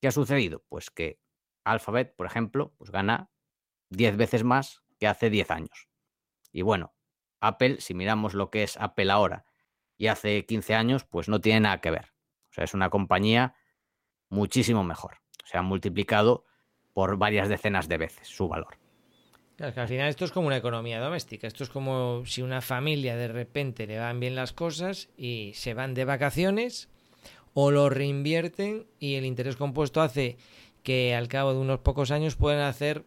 ¿Qué ha sucedido? Pues que Alphabet, por ejemplo, pues gana 10 veces más que hace 10 años. Y bueno, Apple, si miramos lo que es Apple ahora y hace 15 años, pues no tiene nada que ver. O sea, es una compañía muchísimo mejor. Se ha multiplicado por varias decenas de veces su valor. Claro, que al final esto es como una economía doméstica. Esto es como si una familia de repente le van bien las cosas y se van de vacaciones o lo reinvierten y el interés compuesto hace que al cabo de unos pocos años puedan hacer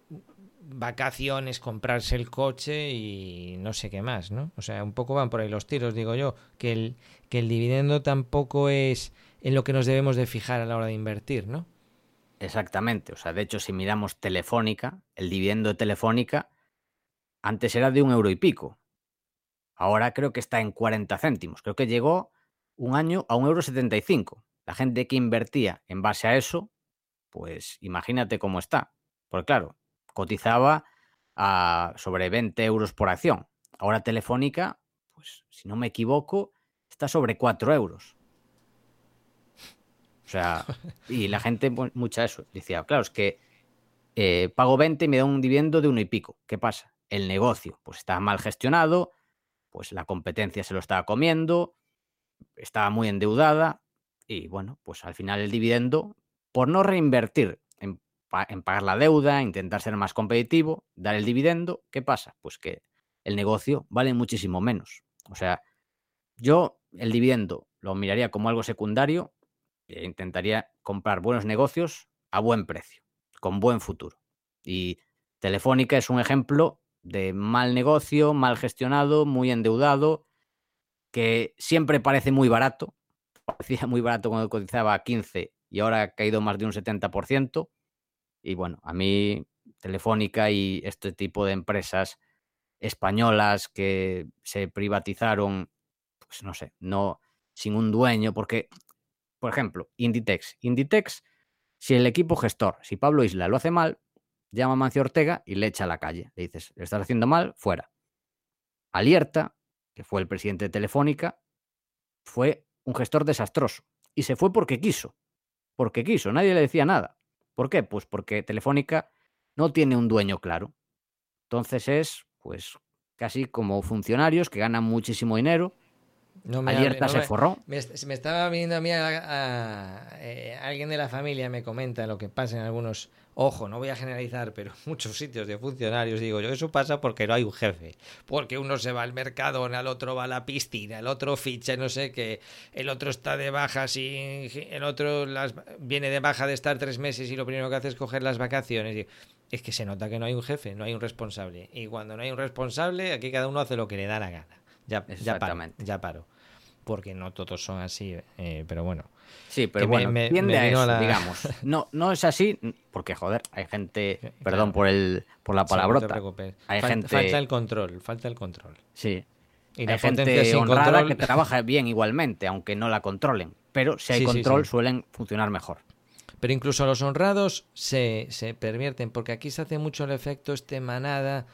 vacaciones, comprarse el coche y no sé qué más, ¿no? O sea, un poco van por ahí los tiros, digo yo, que el, que el dividendo tampoco es en lo que nos debemos de fijar a la hora de invertir, ¿no? Exactamente. O sea, de hecho, si miramos Telefónica, el dividendo de Telefónica antes era de un euro y pico. Ahora creo que está en 40 céntimos. Creo que llegó un año a 1,75€. La gente que invertía en base a eso, pues imagínate cómo está. Porque claro, cotizaba a sobre 20 euros por acción. Ahora Telefónica, pues si no me equivoco, está sobre 4 euros. O sea, y la gente, pues, mucha eso, decía, claro, es que eh, pago 20 y me da un dividendo de uno y pico. ¿Qué pasa? El negocio, pues está mal gestionado, pues la competencia se lo estaba comiendo, estaba muy endeudada y bueno, pues al final el dividendo, por no reinvertir en, pagar la deuda, intentar ser más competitivo, dar el dividendo, ¿qué pasa? Pues que el negocio vale muchísimo menos. O sea, yo el dividendo lo miraría como algo secundario e intentaría comprar buenos negocios a buen precio, con buen futuro. Y Telefónica es un ejemplo de mal negocio, mal gestionado, muy endeudado, que siempre parece muy barato. Parecía muy barato cuando cotizaba a 15 y ahora ha caído más de un 70%. Y bueno, a mí Telefónica y este tipo de empresas españolas que se privatizaron, pues no sé, no sin un dueño, porque, por ejemplo, Inditex. Inditex, si el equipo gestor, si Pablo Isla lo hace mal, llama a Mancio Ortega y le echa a la calle. Le dices, le estás haciendo mal, fuera. Alierta, que fue el presidente de Telefónica, fue un gestor desastroso. Y se fue porque quiso. Porque quiso, nadie le decía nada. ¿Por qué? Pues porque Telefónica no tiene un dueño claro. Entonces es, pues, casi como funcionarios que ganan muchísimo dinero. No me hable- no se me- forró. Me, me estaba viendo a mí, a- a- eh, alguien de la familia me comenta lo que pasa en algunos, ojo, no voy a generalizar, pero muchos sitios de funcionarios, digo yo, eso pasa porque no hay un jefe, porque uno se va al mercado, el otro va a la piscina, el otro ficha, no sé qué, el otro está de baja, sin, el otro las, viene de baja de estar tres meses y lo primero que hace es coger las vacaciones. Es que se nota que no hay un jefe, no hay un responsable. Y cuando no hay un responsable, aquí cada uno hace lo que le da la gana. Ya, ya paro, ya paro porque no todos son así, eh, pero bueno. Sí, pero bueno, me- tiende me a vino eso, la- digamos. No, no es así, porque joder, hay gente, perdón por el por la Sí, no te palabrota. hay Fal- gente, Falta el control, falta el control. sí, Y la hay gente sin honrada control- que trabaja bien igualmente, aunque no la controlen. Pero si hay Sí, control, suelen funcionar mejor. Pero incluso los honrados se, se pervierten, porque aquí se hace mucho el efecto este manada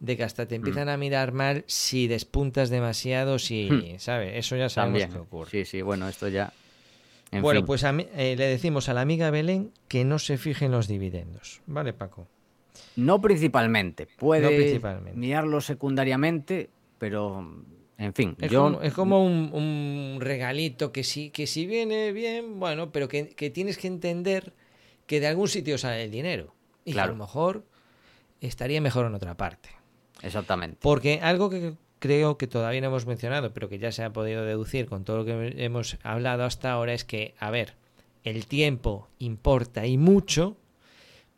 de que hasta te empiezan a mirar mal si despuntas demasiado, si, Hmm. ¿sabes? Eso ya sabemos También. que ocurre. Sí, sí, bueno, esto ya. En bueno, fin. pues a mí- eh, le decimos a la amiga Belén que no se fije en los dividendos. ¿Vale, Paco? No principalmente. Puede principalmente. mirarlo secundariamente, pero en fin, Es yo como, es como un, un regalito que sí, que si viene bien, bueno, pero que, que tienes que entender que de algún sitio sale el dinero. Y que a lo mejor estaría mejor en otra parte. exactamente. Porque algo que creo que todavía no hemos mencionado, pero que ya se ha podido deducir con todo lo que hemos hablado hasta ahora, es que, a ver, el tiempo importa y mucho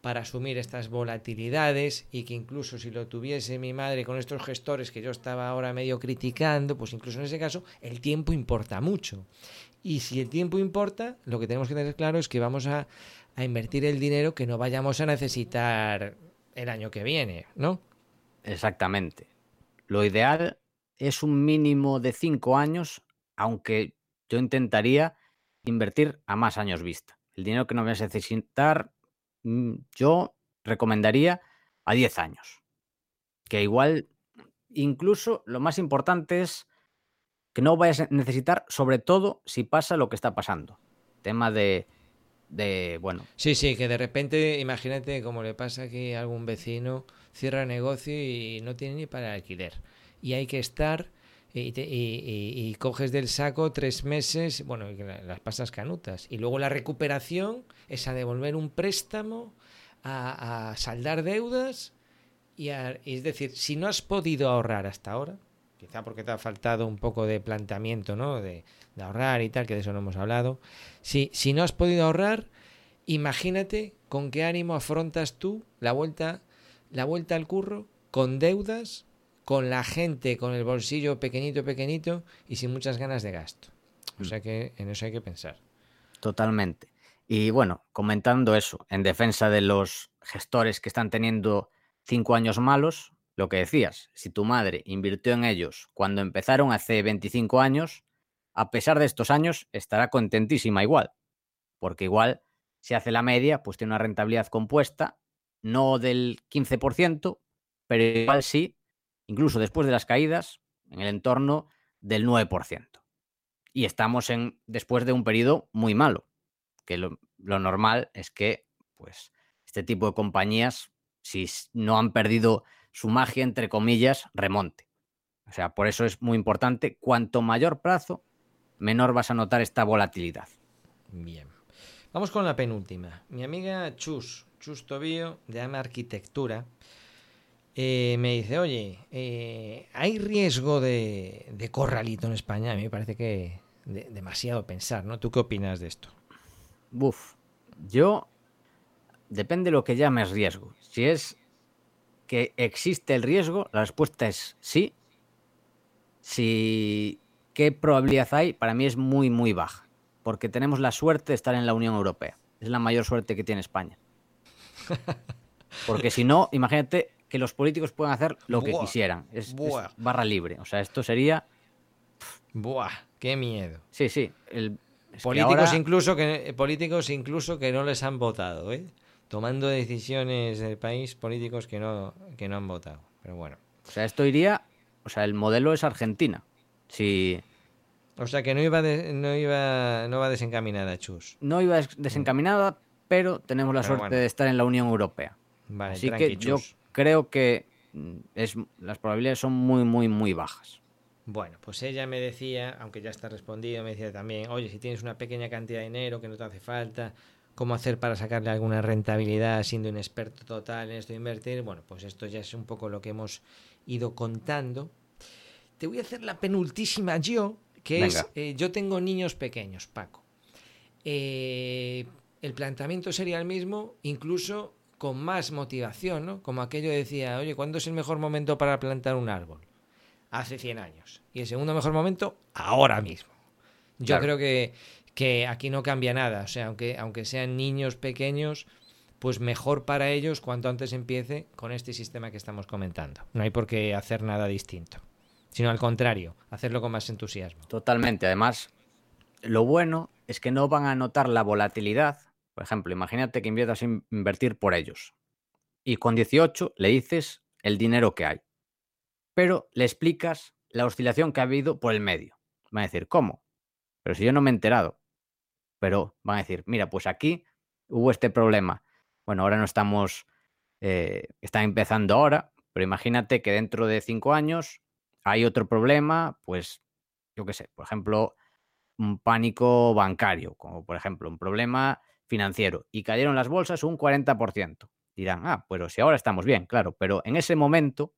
para asumir estas volatilidades y que incluso si lo tuviese mi madre con estos gestores que yo estaba ahora medio criticando, pues incluso en ese caso el tiempo importa mucho. Y si el tiempo importa, lo que tenemos que tener claro es que vamos a, a invertir el dinero que no vayamos a necesitar el año que viene, ¿no? Exactamente. Lo ideal es un mínimo de cinco años, aunque yo intentaría invertir a más años vista. El dinero que no vas a necesitar, mm, yo recomendaría a 10 años. Que igual, incluso lo más importante es que no vayas a necesitar, sobre todo si pasa lo que está pasando. Tema de, de bueno, Sí, sí, que de repente, imagínate como le pasa aquí a algún vecino, cierra negocio y no tiene ni para alquiler. Y hay que estar y, coges del saco tres meses, bueno, las pasas canutas. Y luego la recuperación es a devolver un préstamo, a, a saldar deudas. Y, a- es decir, si no has podido ahorrar hasta ahora, quizá porque te ha faltado un poco de planteamiento, ¿no? De, ahorrar y tal, que de eso no hemos hablado. Si, si no has podido ahorrar, imagínate con qué ánimo afrontas tú la vuelta, la vuelta al curro con deudas, con la gente con el bolsillo pequeñito, pequeñito y sin muchas ganas de gasto. O sea que en eso hay que pensar. Totalmente. Y bueno, comentando eso, en defensa de los gestores que están teniendo cinco años malos, lo que decías, si tu madre invirtió en ellos cuando empezaron hace 25 años, a pesar de estos años, estará contentísima igual. Porque igual, si hace la media, pues tiene una rentabilidad compuesta, no del 15%, pero igual sí, incluso después de las caídas, en el entorno del 9%. Y estamos en, después de un periodo muy malo, que lo, lo normal es que pues, este tipo de compañías, si no han perdido su magia, entre comillas, remonte. O sea, por eso es muy importante, cuanto mayor plazo, menor vas a notar esta volatilidad. Bien. Vamos con la penúltima. Mi amiga Chus, Chus Tobío, de AMA Arquitectura, eh, me dice, oye, eh, ¿hay riesgo de, de, corralito en España? A mí me parece que de, demasiado pensar, ¿no? ¿Tú qué opinas de esto? Buf, yo... Depende de lo que llames riesgo. Si es que existe el riesgo, la respuesta es sí. Si ¿Qué probabilidad hay? Para mí es muy, muy baja, porque tenemos la suerte de estar en la Unión Europea. Es la mayor suerte que tiene España. Porque si no, imagínate que los políticos pueden hacer lo que Buah, quisieran. Es, barra libre. O sea, esto sería... Buah, qué miedo. Sí, sí. el- que Políticos ahora- incluso que políticos incluso que no les han votado, ¿eh? Tomando decisiones del país, políticos que no, que no han votado. Pero bueno. O sea, esto iría... O sea, el modelo es Argentina. Si O sea que no iba de- no iba no va desencaminada, Chus. no iba des- desencaminada, pero tenemos la Pero suerte bueno. de estar en la Unión Europea. Vale, Así tranqui, que yo creo que mm, es, las probabilidades son muy, muy, muy bajas. Bueno, pues ella me decía, aunque ya está respondido, me decía también, oye, si tienes una pequeña cantidad de dinero que no te hace falta, ¿cómo hacer para sacarle alguna rentabilidad siendo un experto total en esto de invertir? Bueno, pues esto ya es un poco lo que hemos ido contando. Te voy a hacer la penultísima yo, que es, eh, yo tengo niños pequeños, Paco. Eh, el planteamiento sería el mismo, incluso con más motivación, ¿no? Como aquello decía, oye, ¿cuándo es el mejor momento para plantar un árbol? Hace 100 años. Y el segundo mejor momento, ahora mismo. Yo Claro. creo que, que aquí no cambia nada. O sea, aunque, aunque sean niños pequeños, pues mejor para ellos cuanto antes empiece con este sistema que estamos comentando. No hay por qué hacer nada distinto. Sino al contrario, hacerlo con más entusiasmo. Totalmente. Además, lo bueno es que no van a notar la volatilidad. Por ejemplo, imagínate que inviertas a in- invertir por ellos. Y con 18 le dices el dinero que hay. Pero le explicas la oscilación que ha habido por el medio. Van a decir, ¿cómo? Pero si yo no me he enterado. Pero van a decir, mira, pues aquí hubo este problema. Bueno, ahora no estamos, eh, está empezando ahora, pero imagínate que dentro de cinco años hay otro problema, pues yo qué sé, por ejemplo, un pánico bancario, como por ejemplo un problema financiero, y cayeron las bolsas un 40%. Dirán, ah, pero si ahora estamos bien, claro, pero en ese momento,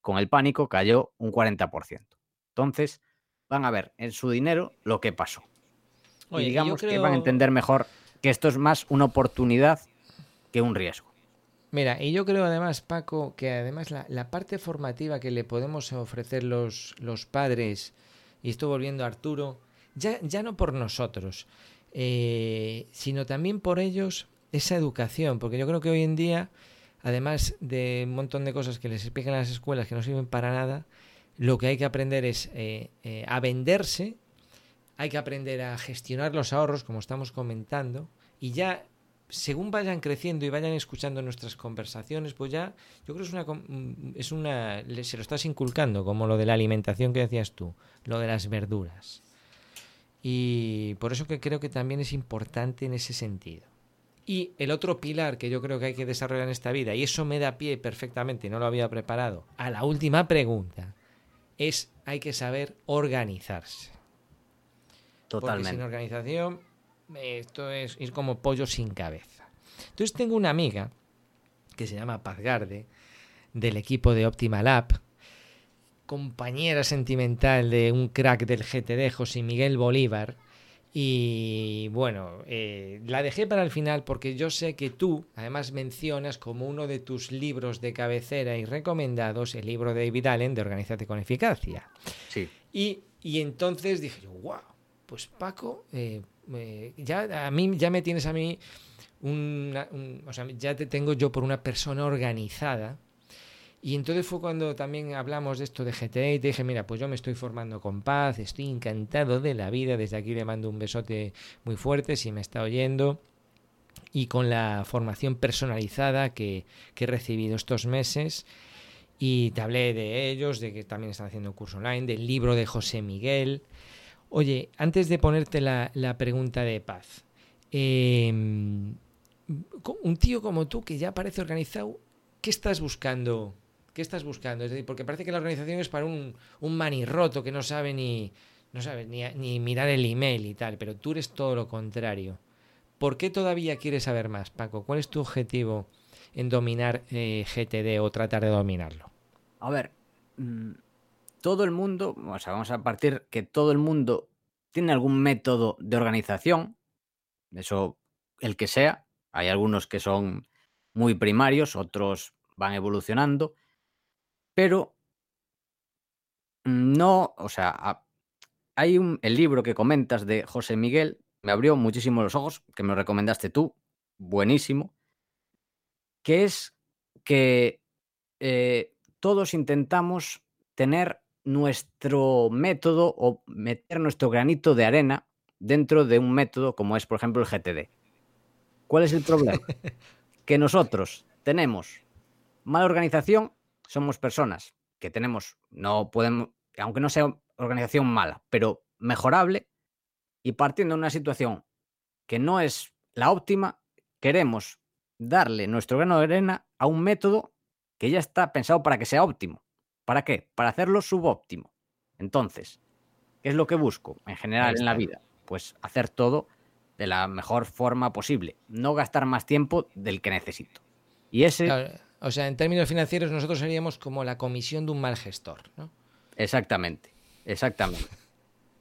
con el pánico, cayó un 40%. Entonces, van a ver en su dinero lo que pasó. Oye, y digamos que van a entender mejor que esto es más una oportunidad que un riesgo. Mira, y yo creo además, Paco, que además la, la parte formativa que le podemos ofrecer los, los padres, y estoy volviendo a Arturo, ya, ya no por nosotros, eh, sino también por ellos, esa educación, porque yo creo que hoy en día, además de un montón de cosas que les explican en las escuelas que no sirven para nada, lo que hay que aprender es eh, eh, a venderse, hay que aprender a gestionar los ahorros, como estamos comentando, y ya según vayan creciendo y vayan escuchando nuestras conversaciones, pues ya yo creo que es una es una se lo estás inculcando como lo de la alimentación que decías tú, lo de las verduras. Y por eso que creo que también es importante en ese sentido. Y el otro pilar que yo creo que hay que desarrollar en esta vida, y eso me da pie perfectamente, no lo había preparado, a la última pregunta, es hay que saber organizarse. Porque sin Totalmente. organización, eh, esto es ir como pollo sin cabeza. Entonces tengo una amiga que se llama Paz Garde, del equipo de Optimal App, compañera sentimental de un crack del GTD, José Miguel Bolívar. Y bueno, eh, la dejé para el final porque yo sé que tú, además, mencionas como uno de tus libros de cabecera y recomendados el libro de David Allen de Organízate con Eficacia. Sí. Y, y entonces dije yo, wow, pues Paco, eh, ya a mí ya me tienes a mí un- o sea, ya te tengo yo por una persona organizada Y entonces fue cuando también hablamos de esto de GTE y te dije, mira, pues yo me estoy formando con paz, estoy encantado de la vida, desde aquí le mando un besote muy fuerte si me está oyendo y con la formación personalizada que, que he recibido estos meses. Y te hablé de ellos, de que también están haciendo un curso online, del libro de José Miguel. Oye, antes de ponerte la, la pregunta de paz, eh, un tío como tú que ya parece organizado, ¿qué estás buscando? ¿Qué estás buscando? Es decir, porque parece que la organización es para un, un manirroto que no sabe ni, no sabe ni, ni mirar el email y tal, pero tú eres todo lo contrario. ¿Por qué todavía quieres saber más, Paco? ¿Cuál es tu objetivo en dominar eh, GTD o tratar de dominarlo? A ver, mm, todo el mundo, o sea, vamos a partir que todo el mundo tiene algún método de organización, eso el que sea, hay algunos que son muy primarios, otros van evolucionando, pero no, o sea, hay un, el libro que comentas de José Miguel, me abrió muchísimo los ojos, que me lo recomendaste tú, buenísimo, que es que eh, todos intentamos tener nuestro método o meter nuestro granito de arena dentro de un método como es, por ejemplo, el GTD. ¿Cuál es el problema? que nosotros tenemos mala organización, somos personas que tenemos, no podemos, aunque no sea organización mala, pero mejorable, y partiendo de una situación que no es la óptima, queremos darle nuestro grano de arena a un método que ya está pensado para que sea óptimo. ¿Para qué? Para hacerlo subóptimo. Entonces, ¿qué es lo que busco en general en la vida? Pues hacer todo de la mejor forma posible, no gastar más tiempo del que necesito. Y ese... Claro, o sea, en términos financieros nosotros seríamos como la comisión de un mal gestor, ¿no? Exactamente, exactamente.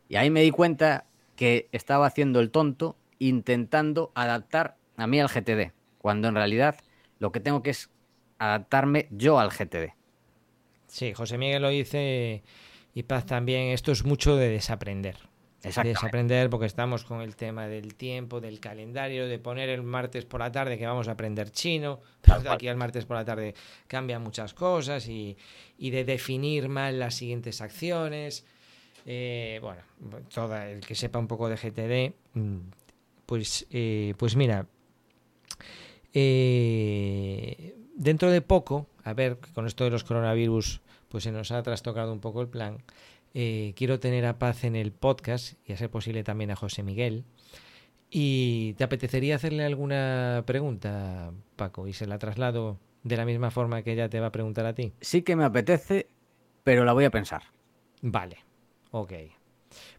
Y ahí me di cuenta que estaba haciendo el tonto intentando adaptar a mí al GTD, cuando en realidad lo que tengo que es adaptarme yo al GTD. Sí, José Miguel lo dice y Paz también, esto es mucho de desaprender. Desaprender porque estamos con el tema del tiempo, del calendario, de poner el martes por la tarde que vamos a aprender chino, pero de aquí al martes por la tarde cambian muchas cosas y, y de definir mal las siguientes acciones. Eh, bueno, toda el que sepa un poco de GTD, pues, eh, pues mira, eh, dentro de poco, a ver, con esto de los coronavirus, pues se nos ha trastocado un poco el plan. Eh, quiero tener a Paz en el podcast y a ser posible también a José Miguel. ¿Y te apetecería hacerle alguna pregunta, Paco? Y se la traslado de la misma forma que ella te va a preguntar a ti. Sí que me apetece, pero la voy a pensar. Vale, ok.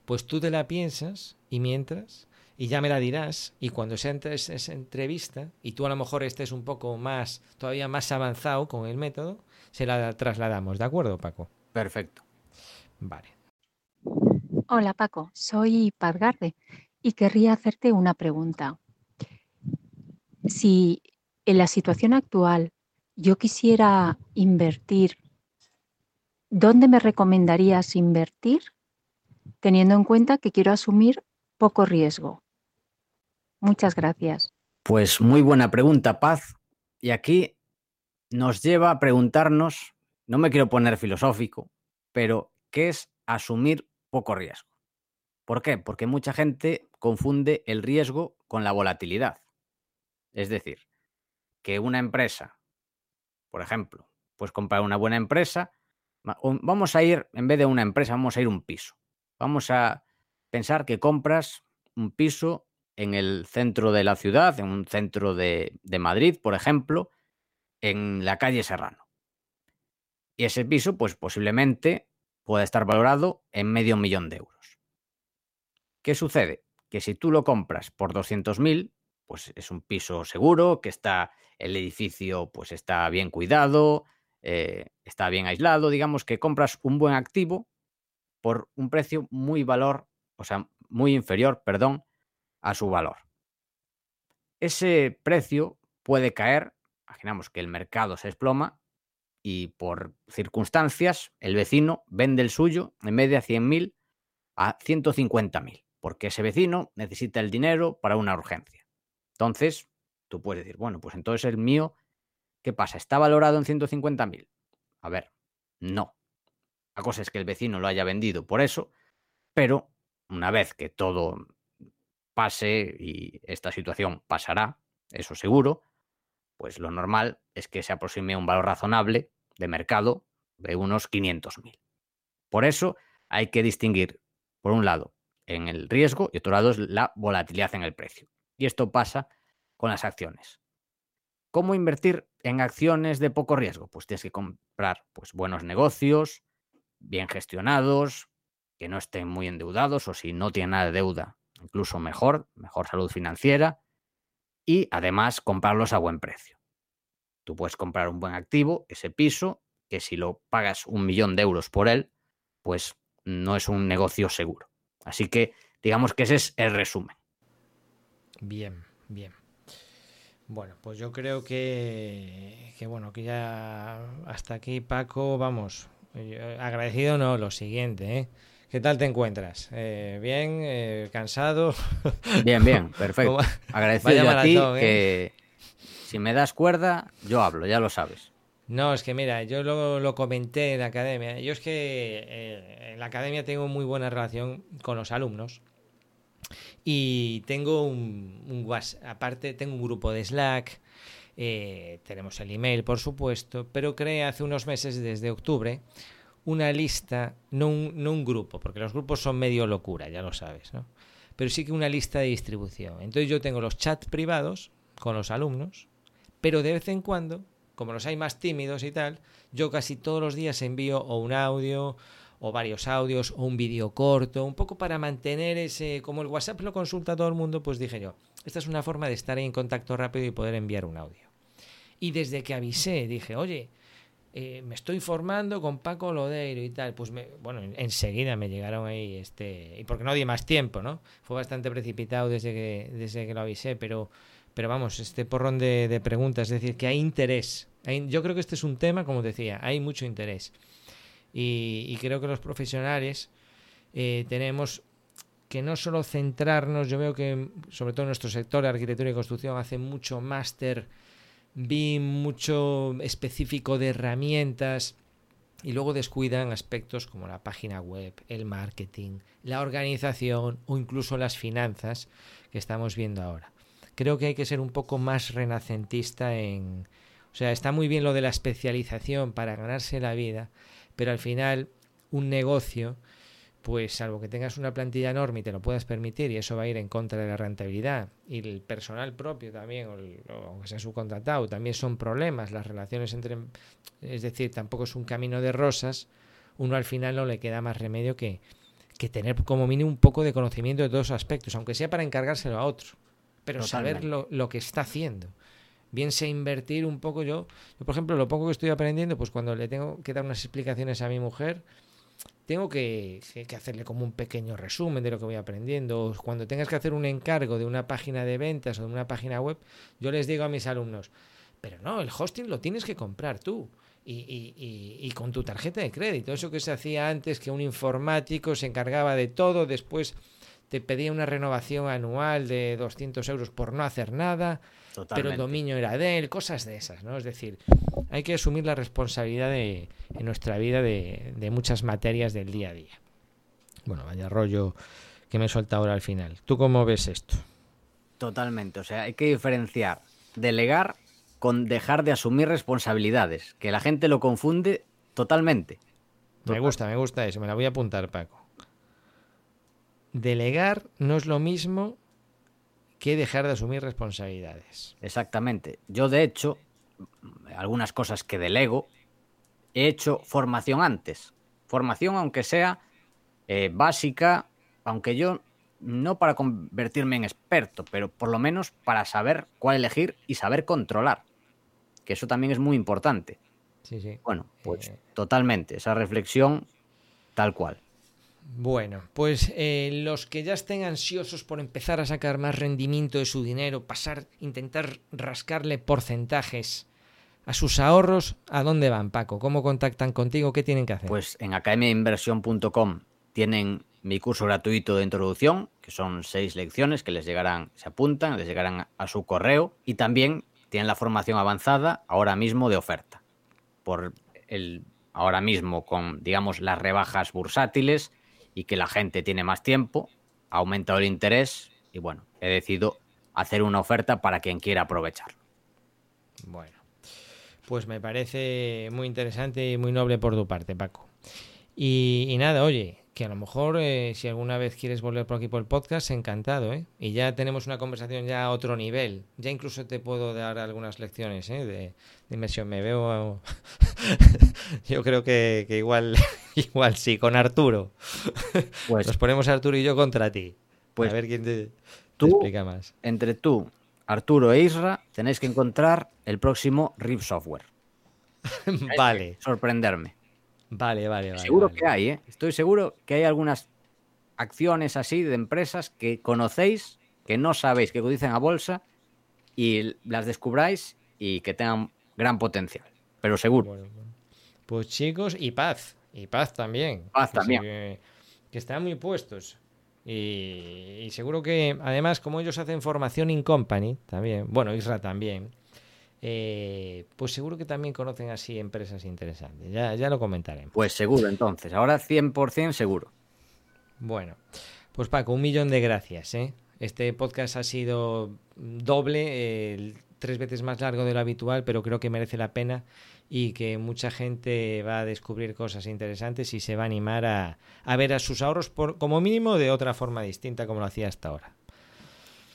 Pues tú te la piensas y mientras, y ya me la dirás, y cuando sea esa entrevista, y tú a lo mejor estés un poco más, todavía más avanzado con el método, se la trasladamos, ¿de acuerdo, Paco? Perfecto. Vale. Hola Paco, soy Paz Garde y querría hacerte una pregunta. Si en la situación actual yo quisiera invertir, ¿dónde me recomendarías invertir teniendo en cuenta que quiero asumir poco riesgo? Muchas gracias. Pues muy buena pregunta, Paz. Y aquí nos lleva a preguntarnos, no me quiero poner filosófico, pero ¿qué es asumir poco riesgo? ¿Por qué? Porque mucha gente confunde el riesgo con la volatilidad. Es decir, que una empresa, por ejemplo, pues comprar una buena empresa, vamos a ir, en vez de una empresa, vamos a ir un piso. Vamos a pensar que compras un piso en el centro de la ciudad, en un centro de, Madrid, por ejemplo, en la calle Serrano. Y ese piso, pues posiblemente puede estar valorado en medio millón de euros. ¿Qué sucede? Que si tú lo compras por 200.000, pues es un piso seguro, que está el edificio pues está bien cuidado, eh, está bien aislado, digamos que compras un buen activo por un precio muy valor, o sea, muy inferior, perdón, a su valor. Ese precio puede caer, imaginamos que el mercado se desploma y por circunstancias el vecino vende el suyo en vez de a 100.000 a 150.000, porque ese vecino necesita el dinero para una urgencia. Entonces, tú puedes decir, bueno, pues entonces el mío, ¿qué pasa? ¿Está valorado en 150.000? A ver, no. La cosa es que el vecino lo haya vendido por eso, pero una vez que todo pase y esta situación pasará, eso seguro, pues lo normal es que se aproxime a un valor razonable de mercado de unos 500.000. Por eso hay que distinguir, por un lado, en el riesgo y otro lado es la volatilidad en el precio. Y esto pasa con las acciones. ¿Cómo invertir en acciones de poco riesgo? Pues tienes que comprar pues, buenos negocios, bien gestionados, que no estén muy endeudados o si no tienen nada de deuda, incluso mejor, mejor salud financiera y además comprarlos a buen precio. Tú puedes comprar un buen activo, ese piso, que si lo pagas un millón de euros por él, pues no es un negocio seguro. Así que digamos que ese es el resumen. Bien, bien. Bueno, pues yo creo que, que bueno, que ya hasta aquí Paco, vamos, eh, agradecido no, lo siguiente, ¿eh? ¿Qué tal te encuentras? Eh, ¿Bien? Eh, ¿Cansado? Bien, bien, perfecto. Agradecido a ti que si me das cuerda, yo hablo, ya lo sabes. No, es que mira, yo lo, lo comenté en la academia. Yo es que en la academia tengo muy buena relación con los alumnos. Y tengo un, un WhatsApp, aparte tengo un grupo de Slack, eh, tenemos el email, por supuesto, pero creé hace unos meses, desde octubre, una lista, no un, grupo, porque los grupos son medio locura, ya lo sabes, ¿no? Pero sí que una lista de distribución. Entonces yo tengo los chats privados con los alumnos, pero de vez en cuando, como los hay más tímidos y tal, yo casi todos los días envío o un audio o varios audios o un vídeo corto, un poco para mantener ese, como el WhatsApp lo consulta todo el mundo, pues dije yo, esta es una forma de estar en contacto rápido y poder enviar un audio. Y desde que avisé, dije, oye, eh, me estoy formando con Paco Lodeiro y tal, pues me, bueno, enseguida me llegaron ahí, este, y porque no di más tiempo, ¿no? Fue bastante precipitado desde que, desde que lo avisé, pero, pero vamos, este porrón de, de preguntas, es decir, que hay interés. Hay, yo creo que este es un tema, como decía, hay mucho interés. Y, y creo que los profesionales eh, tenemos que no solo centrarnos, yo veo que sobre todo en nuestro sector arquitectura y construcción hace mucho máster, BIM, mucho específico de herramientas y luego descuidan aspectos como la página web, el marketing, la organización o incluso las finanzas que estamos viendo ahora. Creo que hay que ser un poco más renacentista en... O sea, está muy bien lo de la especialización para ganarse la vida, pero al final un negocio, pues salvo que tengas una plantilla enorme y te lo puedas permitir y eso va a ir en contra de la rentabilidad y el personal propio también, o, el, o aunque sea subcontratado, también son problemas las relaciones entre, es decir, tampoco es un camino de rosas, uno al final no le queda más remedio que, que tener como mínimo un poco de conocimiento de todos los aspectos, aunque sea para encargárselo a otro, pero Totalmente. saber lo, lo que está haciendo bien sé invertir un poco yo. Yo, por ejemplo, lo poco que estoy aprendiendo, pues cuando le tengo que dar unas explicaciones a mi mujer, tengo que, hacerle como un pequeño resumen de lo que voy aprendiendo. Cuando tengas que hacer un encargo de una página de ventas o de una página web, yo les digo a mis alumnos, pero no, el hosting lo tienes que comprar tú. Y, y, y, y, con tu tarjeta de crédito. Eso que se hacía antes, que un informático se encargaba de todo, después te pedía una renovación anual de 200 euros por no hacer nada, Totalmente. pero el dominio era de él, cosas de esas, ¿no? Es decir, hay que asumir la responsabilidad de, en nuestra vida de, de muchas materias del día a día. Bueno, vaya rollo que me suelta ahora al final. ¿Tú cómo ves esto? Totalmente, o sea, hay que diferenciar delegar con dejar de asumir responsabilidades, que la gente lo confunde totalmente. Total. Me gusta, me gusta eso, me la voy a apuntar, Paco. Delegar no es lo mismo que dejar de asumir responsabilidades. Exactamente. Yo, de hecho, algunas cosas que delego, he hecho formación antes. Formación, aunque sea eh, básica, aunque yo no para convertirme en experto, pero por lo menos para saber cuál elegir y saber controlar. Que eso también es muy importante. Sí, sí. Bueno, pues eh... totalmente. Esa reflexión tal cual. Bueno, pues eh, los que ya estén ansiosos por empezar a sacar más rendimiento de su dinero, pasar, intentar rascarle porcentajes a sus ahorros, ¿a dónde van, Paco? ¿Cómo contactan contigo? ¿Qué tienen que hacer? Pues en academiainversión.com tienen mi curso gratuito de introducción, que son seis lecciones que les llegarán, se apuntan, les llegarán a su correo y también tienen la formación avanzada ahora mismo de oferta por el ahora mismo con, digamos, las rebajas bursátiles y que la gente tiene más tiempo, ha aumentado el interés y bueno, he decidido hacer una oferta para quien quiera aprovecharlo. Bueno, pues me parece muy interesante y muy noble por tu parte, Paco. Y, nada, oye, que a lo mejor eh, si alguna vez quieres volver por aquí por el podcast, encantado, ¿eh? Y ya tenemos una conversación ya a otro nivel. Ya incluso te puedo dar algunas lecciones, ¿eh? De, inmersión. Me veo... yo creo que, igual, igual sí, con Arturo. Pues, Nos ponemos Arturo y yo contra ti. Pues a ver quién te, tú, te explica más. Entre tú, Arturo e Isra, tenéis que encontrar el próximo RIP Software. vale. Sorprenderme. Vale, vale, vale. Seguro vale. que hay, ¿eh? Estoy seguro que hay algunas acciones así de empresas que conocéis, que no sabéis que cotizan a bolsa y las descubráis y que tengan gran potencial. Pero seguro. Bueno, bueno. Pues chicos, y paz. Y paz también. Paz que también. se- que están muy puestos. Y, y seguro que, además, como ellos hacen formación in company, también, bueno, Isra también, eh, pues seguro que también conocen así empresas interesantes. Ya, ya lo comentaremos. Pues seguro, entonces. Ahora 100% seguro. Bueno, pues Paco, un millón de gracias. ¿eh? Este podcast ha sido doble, eh, tres veces más largo de lo habitual, pero creo que merece la pena y que mucha gente va a descubrir cosas interesantes y se va a animar a, a ver a sus ahorros por, como mínimo de otra forma distinta como lo hacía hasta ahora.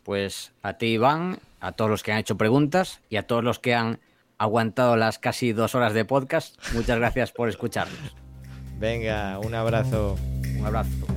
Pues a ti, Iván, a todos los que han hecho preguntas y a todos los que han aguantado las casi dos horas de podcast, muchas gracias por escucharnos. Venga, un abrazo. Un abrazo.